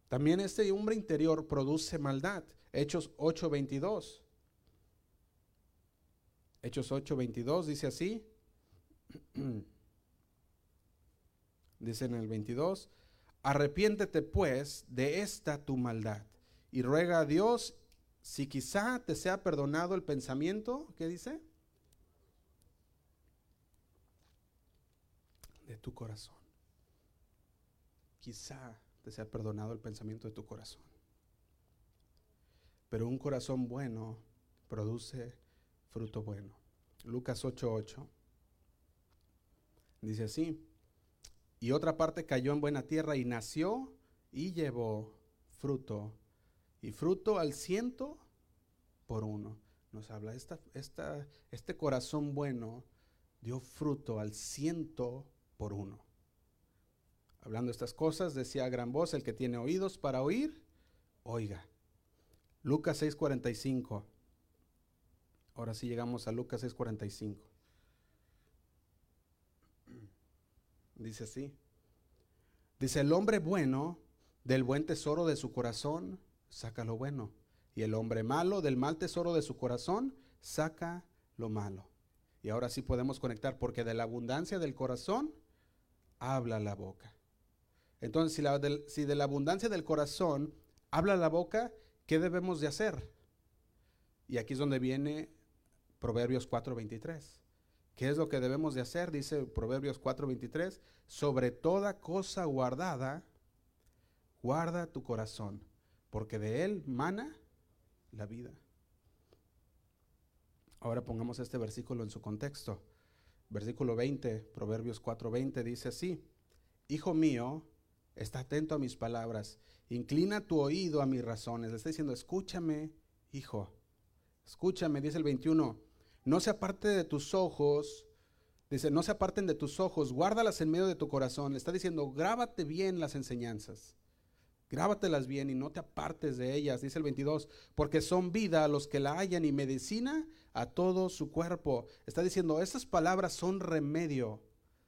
También este hombre interior produce maldad. Hechos 8:22. Hechos 8:22 dice así. (clears throat) dice en el 22, arrepiéntete pues de esta tu maldad y ruega a Dios si quizá te sea perdonado el pensamiento, ¿qué dice? De tu corazón. Quizá te sea perdonado el pensamiento de tu corazón. Pero un corazón bueno produce fruto bueno. Lucas 8:8 dice así, y otra parte cayó en buena tierra y nació y llevó fruto y fruto al ciento por uno. Nos habla, esta, este corazón bueno dio fruto al ciento por uno. Hablando estas cosas, decía a gran voz, el que tiene oídos para oír, oiga. Lucas 6:45. Ahora sí llegamos a Lucas 6:45. Dice así. Dice, el hombre bueno del buen tesoro de su corazón saca lo bueno. Y el hombre malo del mal tesoro de su corazón saca lo malo. Y ahora sí podemos conectar porque de la abundancia del corazón habla la boca. Entonces, si, si de la abundancia del corazón habla la boca, ¿qué debemos de hacer? Y aquí es donde viene Proverbios 4:23. ¿Qué es lo que debemos de hacer? Dice Proverbios 4:23, sobre toda cosa guardada, guarda tu corazón, porque de él mana la vida. Ahora pongamos este versículo en su contexto. Versículo 20, Proverbios 4:20 dice así, Hijo mío, está atento a mis palabras, inclina tu oído a mis razones. Le está diciendo, escúchame, hijo, escúchame, dice el 21, no se aparte de tus ojos, dice, no se aparten de tus ojos, guárdalas en medio de tu corazón. Le está diciendo, grábate bien las enseñanzas. Grábatelas bien y no te apartes de ellas, dice el 22, porque son vida a los que la hallan y medicina a todo su cuerpo. Está diciendo, estas palabras son remedio,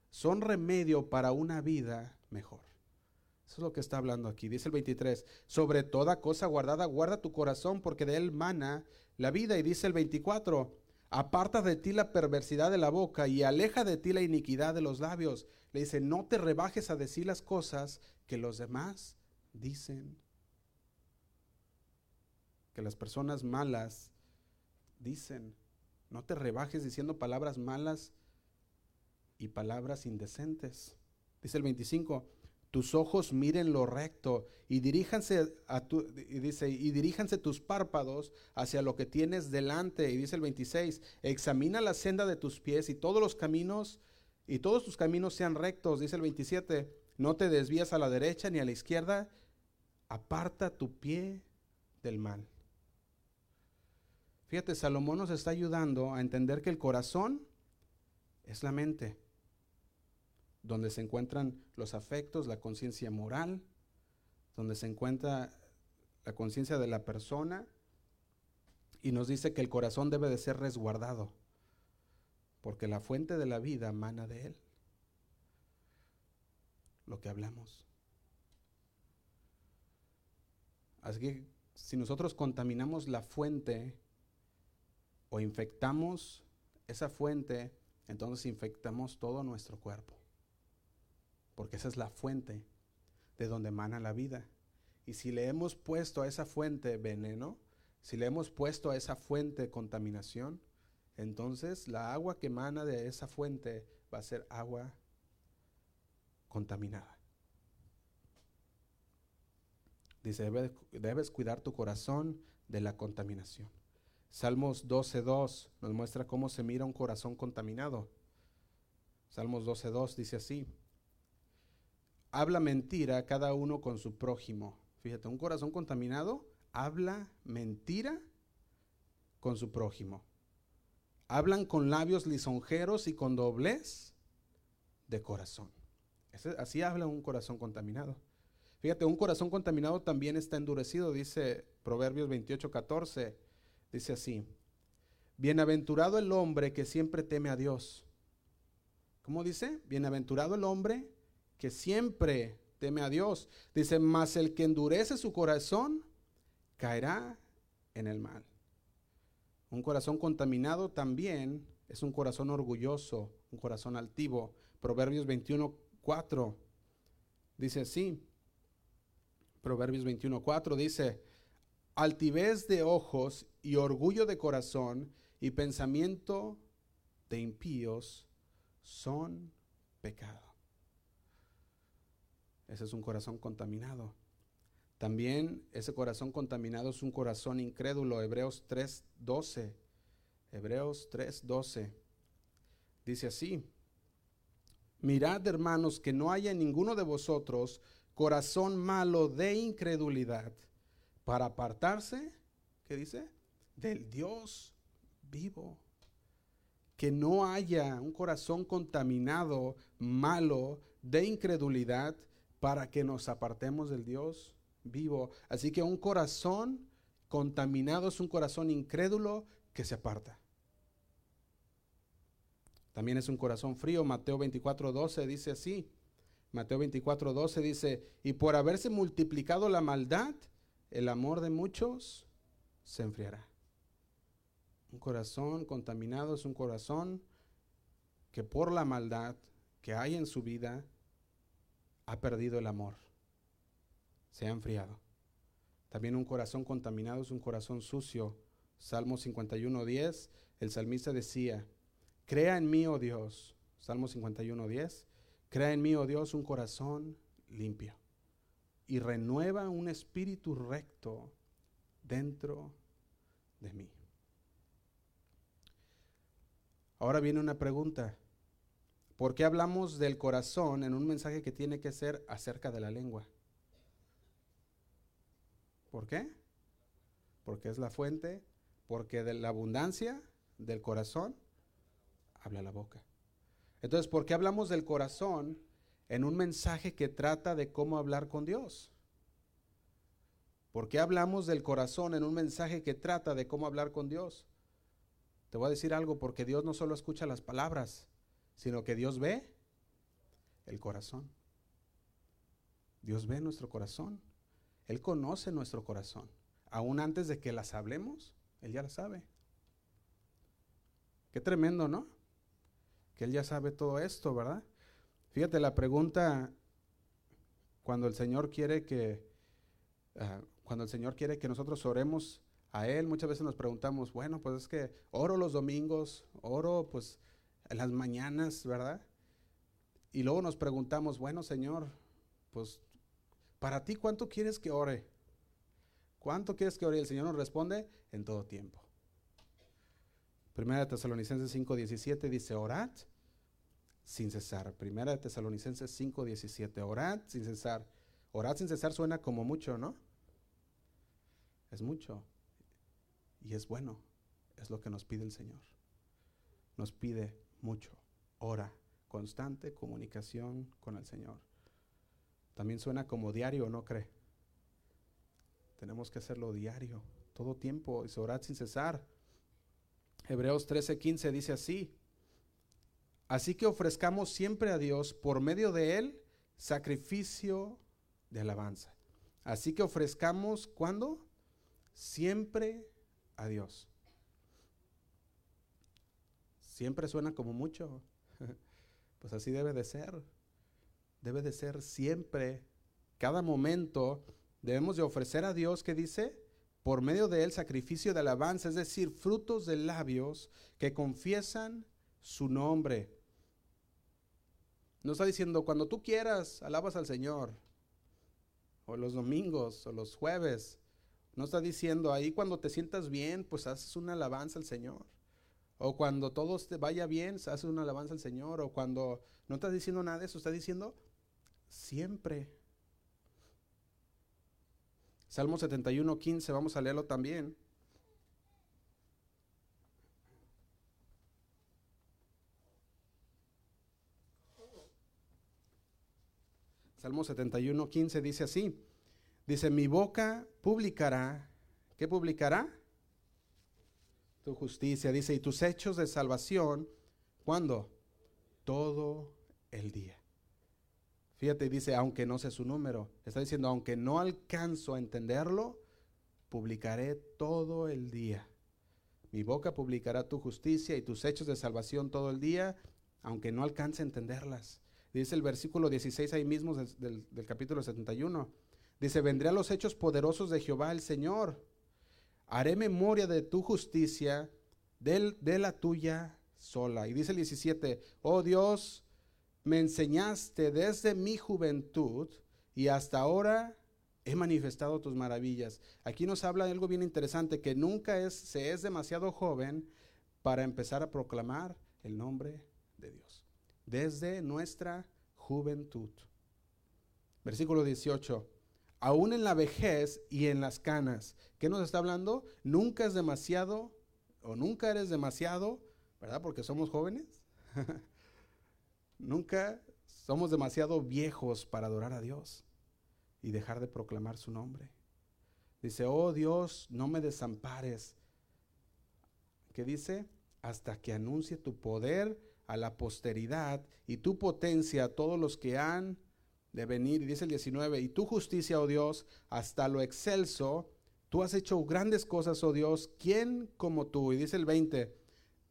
son remedio para una vida mejor. Eso es lo que está hablando aquí. Dice el 23, sobre toda cosa guardada, guarda tu corazón, porque de él mana la vida. Y dice el 24, aparta de ti la perversidad de la boca y aleja de ti la iniquidad de los labios. Le dice, no te rebajes a decir las cosas que los demás dicen que las personas malas dicen. No te rebajes diciendo palabras malas y palabras indecentes. Dice el 25, tus ojos miren lo recto y diríjanse a tu, y dice, y diríjanse tus párpados hacia lo que tienes delante. Y dice el 26, examina la senda de tus pies y todos los caminos, y todos tus caminos sean rectos. Dice el 27, no te desvías a la derecha ni a la izquierda, aparta tu pie del mal. Fíjate, Salomón nos está ayudando a entender que el corazón es la mente, donde se encuentran los afectos, la conciencia moral, donde se encuentra la conciencia de la persona, y nos dice que el corazón debe de ser resguardado, porque la fuente de la vida mana de él. Lo que hablamos. Así que si nosotros contaminamos la fuente o infectamos esa fuente, entonces infectamos todo nuestro cuerpo. Porque esa es la fuente de donde emana la vida. Y si le hemos puesto a esa fuente veneno, si le hemos puesto a esa fuente contaminación, entonces la agua que emana de esa fuente va a ser agua contaminada. Dice, debes, cuidar tu corazón de la contaminación. Salmos 12.2 nos muestra cómo se mira un corazón contaminado. Salmos 12.2 dice así, habla mentira cada uno con su prójimo. Fíjate, un corazón contaminado habla mentira con su prójimo. Hablan con labios lisonjeros y con doblez de corazón. así habla un corazón contaminado. Fíjate, un corazón contaminado también está endurecido, dice Proverbios 28, 14. Dice así, bienaventurado el hombre que siempre teme a Dios. ¿Cómo dice? Bienaventurado el hombre que siempre teme a Dios. Dice, mas el que endurece su corazón caerá en el mal. Un corazón contaminado también es un corazón orgulloso, un corazón altivo. Proverbios 21, 4 dice así, Proverbios 21:4 dice, altivez de ojos y orgullo de corazón y pensamiento de impíos son pecado. Ese es un corazón contaminado. También ese corazón contaminado es un corazón incrédulo. Hebreos 3:12. Hebreos 3:12. Dice así, mirad hermanos que no haya ninguno de vosotros corazón malo de incredulidad, para apartarse, ¿qué dice? Del Dios vivo. Que no haya un corazón contaminado, malo, de incredulidad, para que nos apartemos del Dios vivo. Así que un corazón contaminado es un corazón incrédulo que se aparta. También es un corazón frío. Mateo 24, 12 dice así. Mateo 24, 12 dice, y por haberse multiplicado la maldad, el amor de muchos se enfriará. Un corazón contaminado es un corazón que por la maldad que hay en su vida ha perdido el amor, se ha enfriado. También un corazón contaminado es un corazón sucio. Salmo 51, 10, el salmista decía, crea en mí, oh Dios. Salmo 51, 10 Crea en mí, oh Dios, un corazón limpio y renueva un espíritu recto dentro de mí. Ahora viene una pregunta. ¿Por qué hablamos del corazón en un mensaje que tiene que ser acerca de la lengua? ¿Por qué? Porque es la fuente, porque de la abundancia del corazón habla la boca. Entonces, ¿por qué hablamos del corazón en un mensaje que trata de cómo hablar con Dios? ¿Por qué hablamos del corazón en un mensaje que trata de cómo hablar con Dios? Te voy a decir algo, porque Dios no solo escucha las palabras, sino que Dios ve el corazón. Dios ve nuestro corazón. Él conoce nuestro corazón. Aún antes de que las hablemos, Él ya las sabe. Qué tremendo, ¿no? Que Él ya sabe todo esto, ¿verdad? Fíjate, la pregunta, cuando el Señor quiere que, ah, cuando el Señor quiere que nosotros oremos a Él, muchas veces nos preguntamos, bueno, pues es que oro los domingos, oro pues en las mañanas, ¿verdad? Y luego nos preguntamos, bueno, Señor, pues para ti, ¿cuánto quieres que ore? ¿Cuánto quieres que ore? Y el Señor nos responde, en todo tiempo. Primera de Tesalonicenses 5:17 dice, orad sin cesar. Primera de Tesalonicenses 5:17, orad sin cesar. Orad sin cesar suena como mucho, ¿no? Es mucho. Y es bueno. Es lo que nos pide el Señor. Nos pide mucho. Ora, constante comunicación con el Señor. También suena como diario, ¿no cree? Tenemos que hacerlo diario, todo tiempo, y orad sin cesar. Hebreos 13:15 dice así, así que ofrezcamos siempre a Dios por medio de Él sacrificio de alabanza. Así que ofrezcamos, ¿cuándo? Siempre a Dios. Siempre suena como mucho. (laughs) Pues así debe de ser. Debe de ser siempre, cada momento, debemos de ofrecer a Dios, que dice, por medio de él sacrificio de alabanza, es decir, frutos de labios que confiesan su nombre. No está diciendo, cuando tú quieras, alabas al Señor, o los domingos, o los jueves. No está diciendo, ahí cuando te sientas bien, pues haces una alabanza al Señor. O cuando todo te vaya bien, haces una alabanza al Señor. O cuando no estás diciendo nada de eso, está diciendo siempre. Salmo 71, 15, vamos a leerlo también. Salmo 71, 15 dice así. Dice, mi boca publicará. ¿Qué publicará? Tu justicia. Dice, y tus hechos de salvación. ¿Cuándo? Todo el día. Fíjate, dice, aunque no sé su número. Está diciendo, aunque no alcanzo a entenderlo, publicaré todo el día. Mi boca publicará tu justicia y tus hechos de salvación todo el día, aunque no alcance a entenderlas. Dice el versículo 16 ahí mismo del, capítulo 71. Dice, vendré a los hechos poderosos de Jehová el Señor. Haré memoria de tu justicia, de, de la tuya sola. Y dice el 17, oh Dios, me enseñaste desde mi juventud y hasta ahora he manifestado tus maravillas. Aquí nos habla de algo bien interesante, que nunca se es demasiado joven para empezar a proclamar el nombre de Dios. Desde nuestra juventud. Versículo 18. Aún en la vejez y en las canas. ¿Qué nos está hablando? Nunca es demasiado o nunca eres demasiado, ¿verdad? Porque somos jóvenes. (laughs) Nunca somos demasiado viejos para adorar a Dios y dejar de proclamar su nombre. Dice, oh Dios, no me desampares. ¿Qué dice? Hasta que anuncie tu poder a la posteridad y tu potencia a todos los que han de venir. Y dice el 19, y tu justicia, oh Dios, hasta lo excelso. Tú has hecho grandes cosas, oh Dios. ¿Quién como tú? Y dice el 20,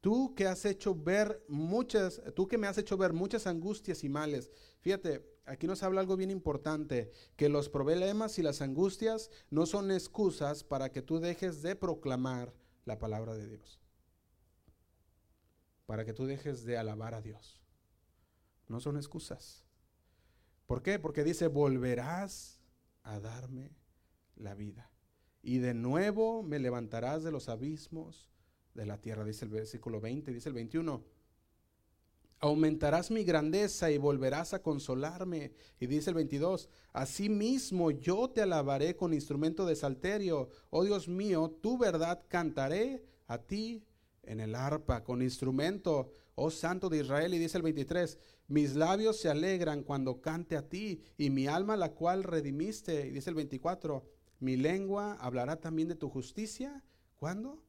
Tú que has hecho ver muchas, tú que me has hecho ver muchas angustias y males. Fíjate, aquí nos habla algo bien importante, que los problemas y las angustias no son excusas para que tú dejes de proclamar la palabra de Dios. Para que tú dejes de alabar a Dios. No son excusas. ¿Por qué? Porque dice, volverás a darme la vida. y de nuevo me levantarás de los abismos de la tierra, dice el versículo 20, dice el 21. Aumentarás mi grandeza y volverás a consolarme. Y dice el 22, Asimismo yo te alabaré con instrumento de salterio. Oh Dios mío, tu verdad cantaré a ti en el arpa, con instrumento, oh Santo de Israel. Y dice el 23, mis labios se alegran cuando cante a ti, y mi alma la cual redimiste. Y dice el 24, mi lengua hablará también de tu justicia. ¿Cuándo?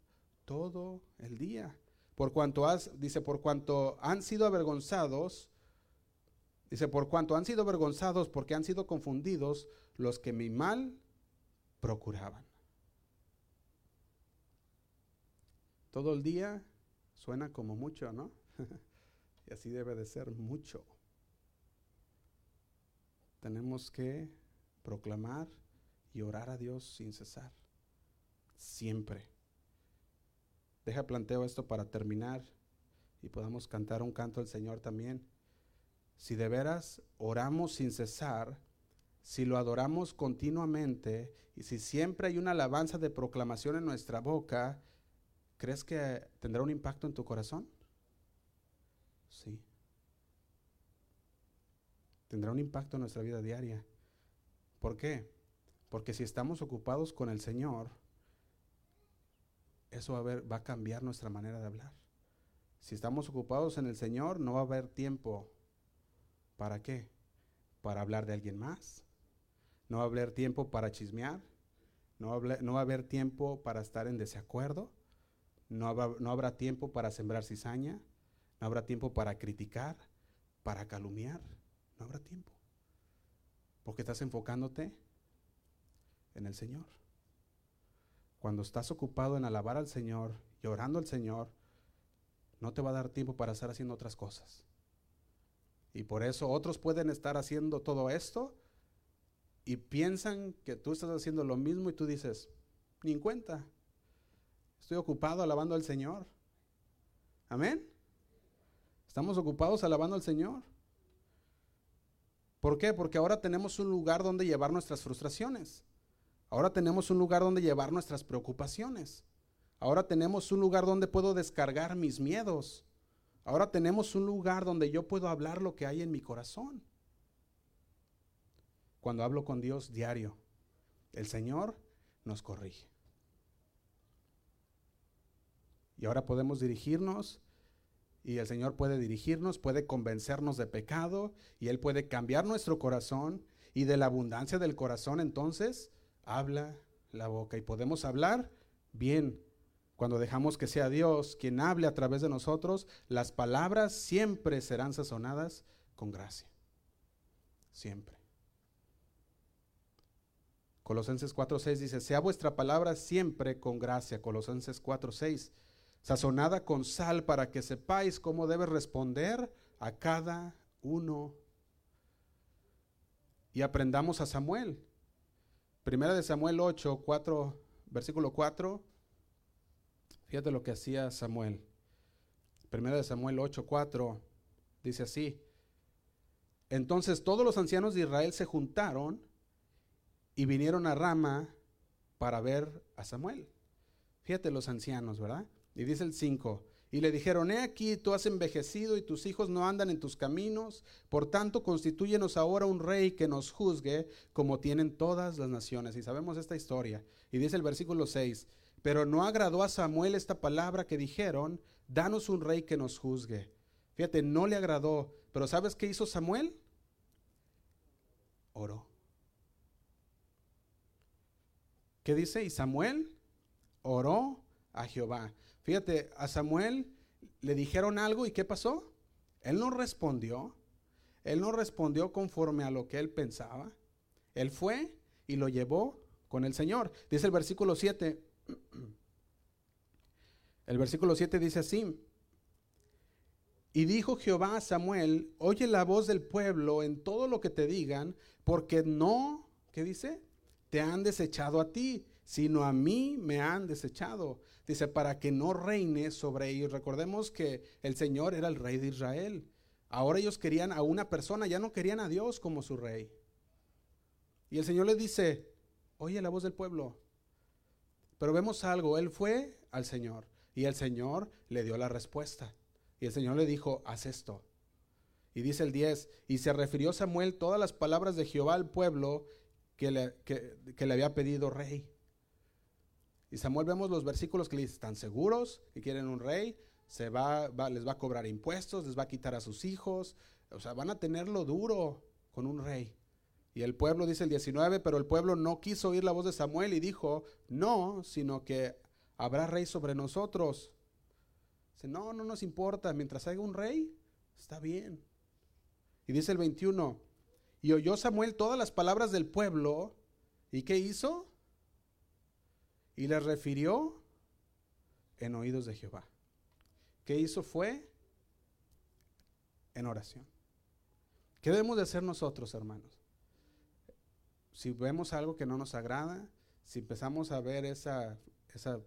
Todo el día. Por cuanto has, dice, por cuanto han sido avergonzados, dice, por cuanto han sido avergonzados porque han sido confundidos los que mi mal procuraban. Todo el día suena como mucho, ¿no? (laughs) y así debe de ser mucho. Tenemos que proclamar y orar a Dios sin cesar. Siempre. Deja planteo esto para terminar y podamos cantar un canto al Señor también. Si de veras oramos sin cesar, si lo adoramos continuamente y si siempre hay una alabanza de proclamación en nuestra boca, ¿crees que tendrá un impacto en tu corazón? Sí. Tendrá un impacto en nuestra vida diaria. ¿Por qué? Porque si estamos ocupados con el Señor, eso va a, va a cambiar nuestra manera de hablar. Si estamos ocupados en el Señor, no va a haber tiempo. ¿Para qué? Para hablar de alguien más. No va a haber tiempo para chismear. No va a haber, tiempo para estar en desacuerdo. No habrá tiempo para sembrar cizaña. No habrá tiempo para criticar, para calumniar. No habrá tiempo. Porque estás enfocándote en el Señor. Cuando estás ocupado en alabar al Señor y orando al Señor, no te va a dar tiempo para estar haciendo otras cosas. Y por eso otros pueden estar haciendo todo esto y piensan que tú estás haciendo lo mismo y tú dices, ni en cuenta. Estoy ocupado alabando al Señor. Amén. Estamos ocupados alabando al Señor. ¿Por qué? Porque ahora tenemos un lugar donde llevar nuestras frustraciones. Ahora tenemos un lugar donde llevar nuestras preocupaciones. Ahora tenemos un lugar donde puedo descargar mis miedos. Ahora tenemos un lugar donde yo puedo hablar lo que hay en mi corazón. Cuando hablo con Dios diario, el Señor nos corrige. Y ahora podemos dirigirnos y el Señor puede dirigirnos, puede convencernos de pecado y Él puede cambiar nuestro corazón y de la abundancia del corazón entonces habla la boca. Y podemos hablar bien. Cuando dejamos que sea Dios quien hable a través de nosotros, las palabras siempre serán sazonadas con gracia. Siempre. Colosenses 4:6 dice, sea vuestra palabra siempre con gracia. Colosenses 4:6, sazonada con sal para que sepáis cómo debe responder a cada uno. Y aprendamos a Samuel. Primera de Samuel 8, 4, versículo 4. Fíjate lo que hacía Samuel. Primera de Samuel 8, 4 dice así. Entonces todos los ancianos de Israel se juntaron y vinieron a Rama para ver a Samuel. Fíjate los ancianos, ¿verdad? Y dice el 5, y le dijeron, he aquí, tú has envejecido y tus hijos no andan en tus caminos, por tanto constitúyenos ahora un rey que nos juzgue como tienen todas las naciones. Y sabemos esta historia. Y dice el versículo 6, pero no agradó a Samuel esta palabra que dijeron, danos un rey que nos juzgue. Fíjate, no le agradó, pero ¿sabes qué hizo Samuel? Oró. ¿Qué dice? Y Samuel oró a Jehová. Fíjate, a Samuel le dijeron algo y ¿qué pasó? Él no respondió. Él no respondió conforme a lo que él pensaba. Él fue y lo llevó con el Señor. Dice el versículo 7. (clears throat) El versículo 7 dice así. Y dijo Jehová a Samuel, oye la voz del pueblo en todo lo que te digan, porque no, ¿qué dice? Te han desechado a ti, sino a mí me han desechado. Dice, para que no reine sobre ellos. Recordemos que el Señor era el rey de Israel. Ahora ellos querían a una persona, ya no querían a Dios como su rey. Y el Señor les dice, oye la voz del pueblo. Pero vemos algo, él fue al Señor y el Señor le dio la respuesta. Y el Señor le dijo, haz esto. Y dice el 10, y se refirió Samuel todas las palabras de Jehová al pueblo que le, que, le había pedido rey. Y Samuel vemos los versículos que le dicen, ¿están seguros que quieren un rey? Se va, les va a cobrar impuestos, les va a quitar a sus hijos, o sea, van a tenerlo duro con un rey. Y el pueblo, dice el 19, pero el pueblo no quiso oír la voz de Samuel y dijo, no, sino que habrá rey sobre nosotros. Dice, no, no nos importa, mientras haya un rey, está bien. Y dice el 21, y oyó Samuel todas las palabras del pueblo, ¿y qué hizo? Y les refirió en oídos de Jehová. ¿Qué hizo fue? En oración. ¿Qué debemos de hacer nosotros, hermanos? Si vemos algo que no nos agrada, si empezamos a ver esa, esa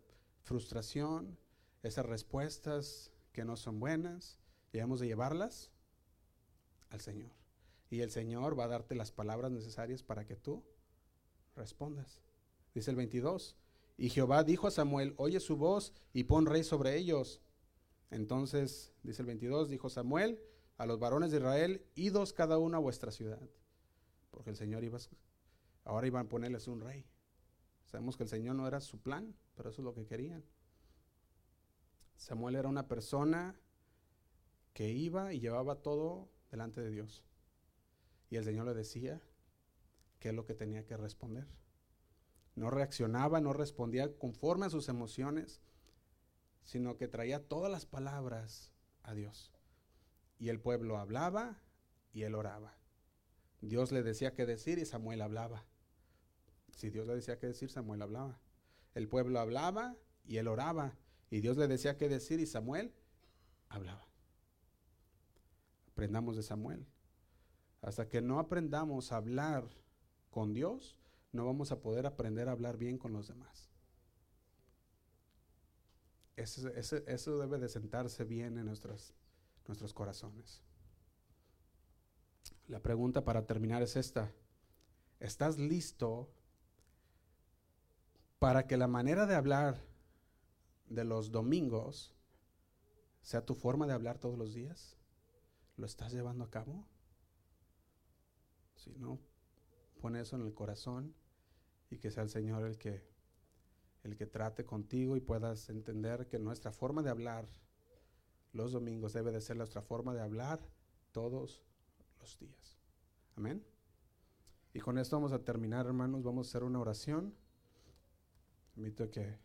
frustración, esas respuestas que no son buenas, debemos de llevarlas al Señor. Y el Señor va a darte las palabras necesarias para que tú respondas. Dice el 22. Y Jehová dijo a Samuel, oye su voz y pon rey sobre ellos. Entonces, dice el 22, dijo Samuel a los varones de Israel, idos cada uno a vuestra ciudad. Porque el Señor iba, ahora iban a ponerles un rey. Sabemos que el Señor no era su plan, pero eso es lo que querían. Samuel era una persona que iba y llevaba todo delante de Dios. Y el Señor le decía qué es lo que tenía que responder. No reaccionaba, no respondía conforme a sus emociones, sino que traía todas las palabras a Dios. Y el pueblo hablaba y él oraba. Dios le decía qué decir y Samuel hablaba. Si Dios le decía qué decir, Samuel hablaba. El pueblo hablaba y él oraba. Y Dios le decía qué decir y Samuel hablaba. Aprendamos de Samuel. Hasta que no aprendamos a hablar con Dios, no vamos a poder aprender a hablar bien con los demás. Eso, debe de sentarse bien en nuestros, nuestros corazones. La pregunta para terminar es esta. ¿Estás listo para que la manera de hablar de los domingos sea tu forma de hablar todos los días? ¿Lo estás llevando a cabo? Si no, pon eso en el corazón y que sea el Señor el que el que trate contigo y puedas entender que nuestra forma de hablar los domingos debe de ser nuestra forma de hablar todos los días. Amén. Y con esto vamos a terminar, hermanos. Vamos a hacer una oración. Invito que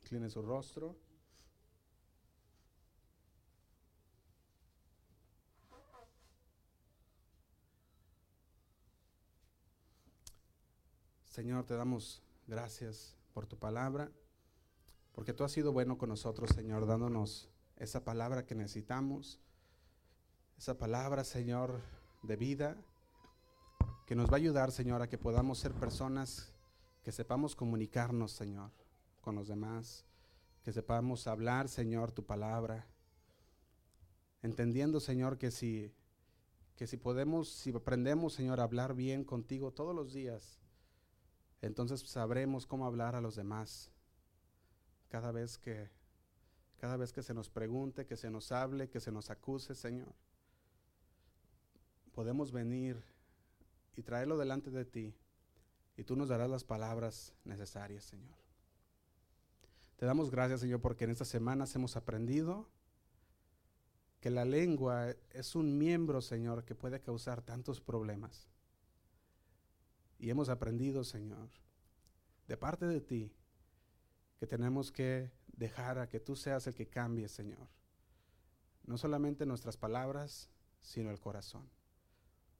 incline su rostro. Señor, te damos gracias por tu palabra, porque tú has sido bueno con nosotros, Señor, dándonos esa palabra que necesitamos, esa palabra, Señor, de vida, que nos va a ayudar, Señor, a que podamos ser personas que sepamos comunicarnos, Señor, con los demás, que sepamos hablar, Señor, tu palabra, entendiendo, Señor, que si que si podemos, si aprendemos, Señor, a hablar bien contigo todos los días, entonces sabremos cómo hablar a los demás. Cada vez que cada vez que se nos pregunte, que se nos hable, que se nos acuse, Señor, podemos venir y traerlo delante de ti y tú nos darás las palabras necesarias, Señor. Te damos gracias, Señor, porque en estas semanas hemos aprendido que la lengua es un miembro, Señor, que puede causar tantos problemas. Y hemos aprendido, Señor, de parte de ti, que tenemos que dejar a que tú seas el que cambie, Señor. No solamente nuestras palabras, sino el corazón.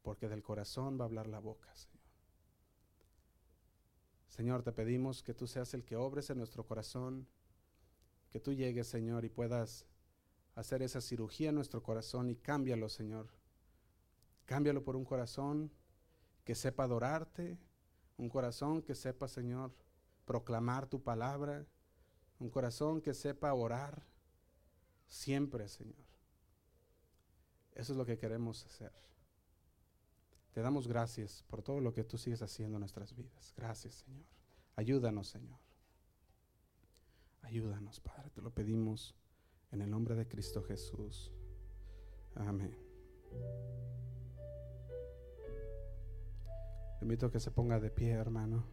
Porque del corazón va a hablar la boca, Señor. Señor, te pedimos que tú seas el que obres en nuestro corazón, que tú llegues, Señor, y puedas hacer esa cirugía en nuestro corazón y cámbialo, Señor. Cámbialo por un corazón que sepa adorarte, un corazón que sepa, Señor, proclamar tu palabra, un corazón que sepa orar siempre, Señor. Eso es lo que queremos hacer. Te damos gracias por todo lo que tú sigues haciendo en nuestras vidas. Gracias, Señor. Ayúdanos, Señor. Ayúdanos, Padre, te lo pedimos en el nombre de Cristo Jesús. Amén. Le que se ponga de pie, hermano.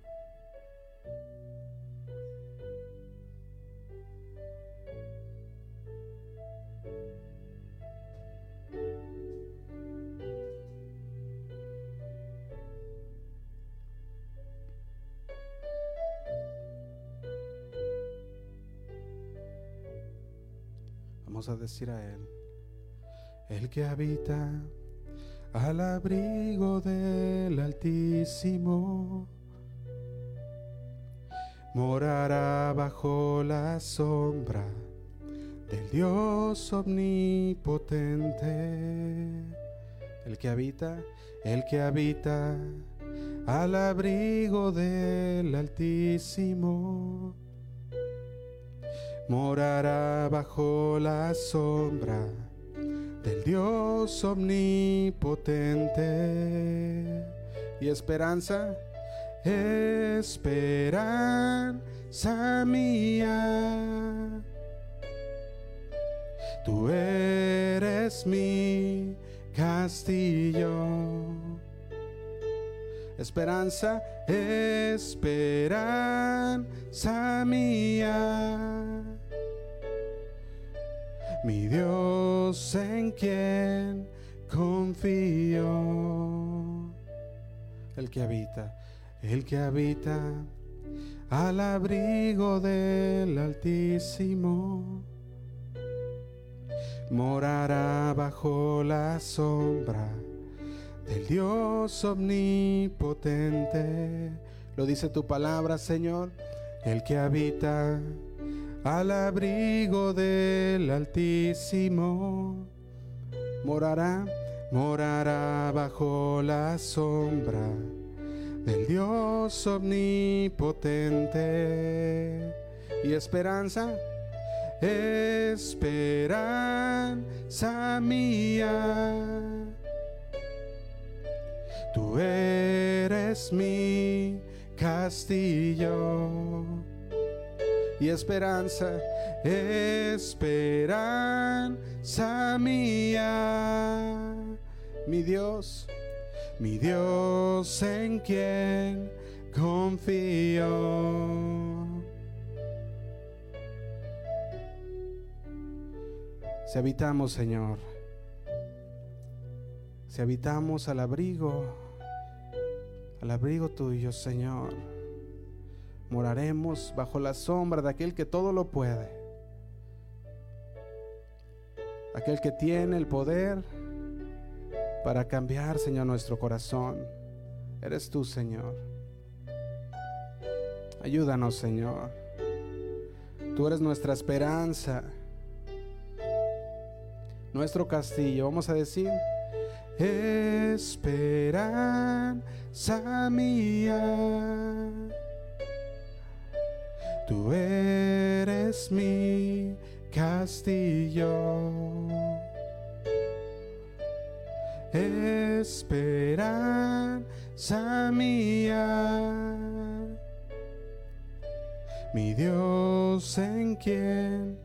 Vamos a decir a Él, el que habita al abrigo del Altísimo, morará bajo la sombra del Dios omnipotente. El que habita, el que habita al abrigo del Altísimo, morará bajo la sombra del Dios omnipotente. Y esperanza, esperanza mía. Tú eres mi castillo. Esperanza, esperanza mía mi Dios en quien confío. El que habita, el que habita al abrigo del Altísimo, morará bajo la sombra del Dios omnipotente. Lo dice tu palabra, Señor, el que habita al abrigo del Altísimo. Morará, morará bajo la sombra del Dios omnipotente. Y esperanza, esperanza mía. Tú eres mi castillo y esperanza, esperanza mía. Mi Dios, mi Dios en quien confío. Si habitamos, Señor, si habitamos al abrigo, al abrigo tuyo, Señor moraremos bajo la sombra de aquel que todo lo puede, aquel que tiene el poder para cambiar, Señor, nuestro corazón. Eres tú, Señor. Ayúdanos, Señor. Tú eres nuestra esperanza, nuestro castillo. Vamos a decir, esperanza mía Tú eres mi castillo. Esperanza mía. Mi Dios en quien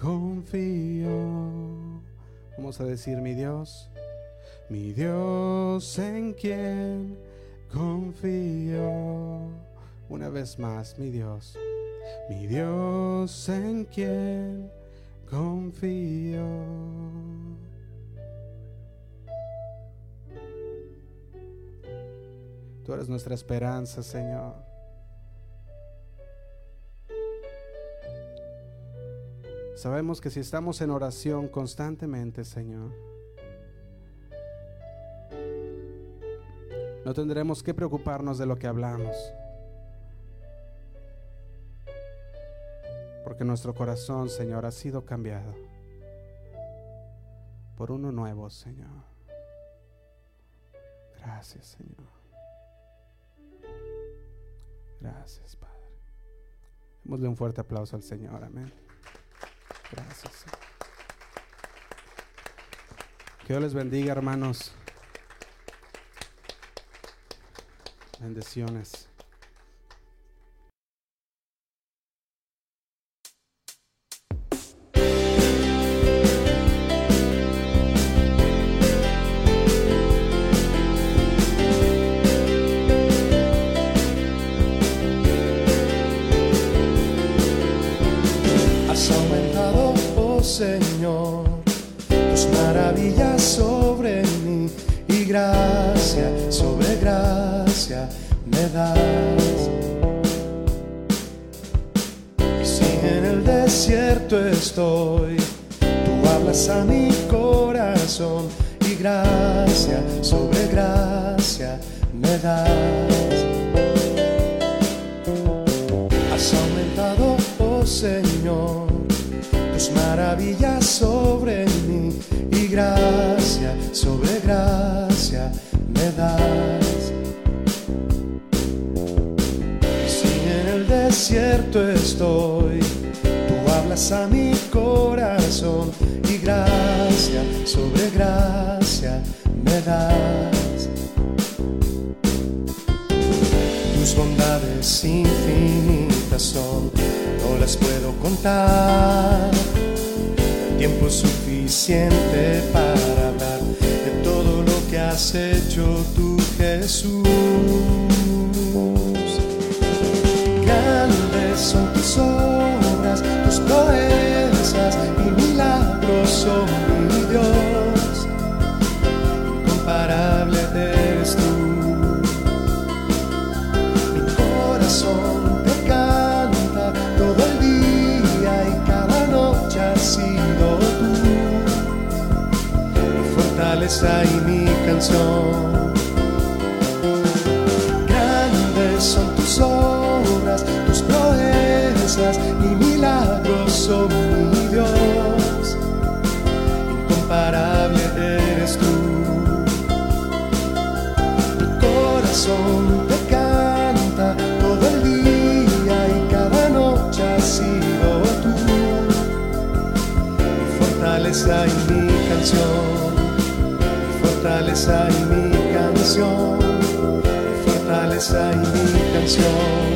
confío. Vamos a decir mi Dios. Mi Dios en quien confío. Una vez más, mi Dios mi Dios en quien confío. Tú eres nuestra esperanza, Señor. Sabemos que si estamos en oración constantemente, Señor, no tendremos que preocuparnos de lo que hablamos. Porque nuestro corazón, Señor, ha sido cambiado por uno nuevo, Señor. Gracias, Señor. Gracias, Padre. Démosle un fuerte aplauso al Señor. Amén. Gracias. Señor. Que Dios les bendiga, hermanos. Bendiciones. Has aumentado, oh Señor, tus maravillas sobre mí y gracia sobre gracia me das. Si en el desierto estoy, tú hablas a mi corazón y gracia sobre gracia me das. Tus bondades no las puedo contar. Tiempo suficiente para hablar de todo lo que has hecho tú, Jesús. Grandes son tus obras, tus proezas y milagros son y mi canción. Grandes son tus obras, tus proezas y milagros son 就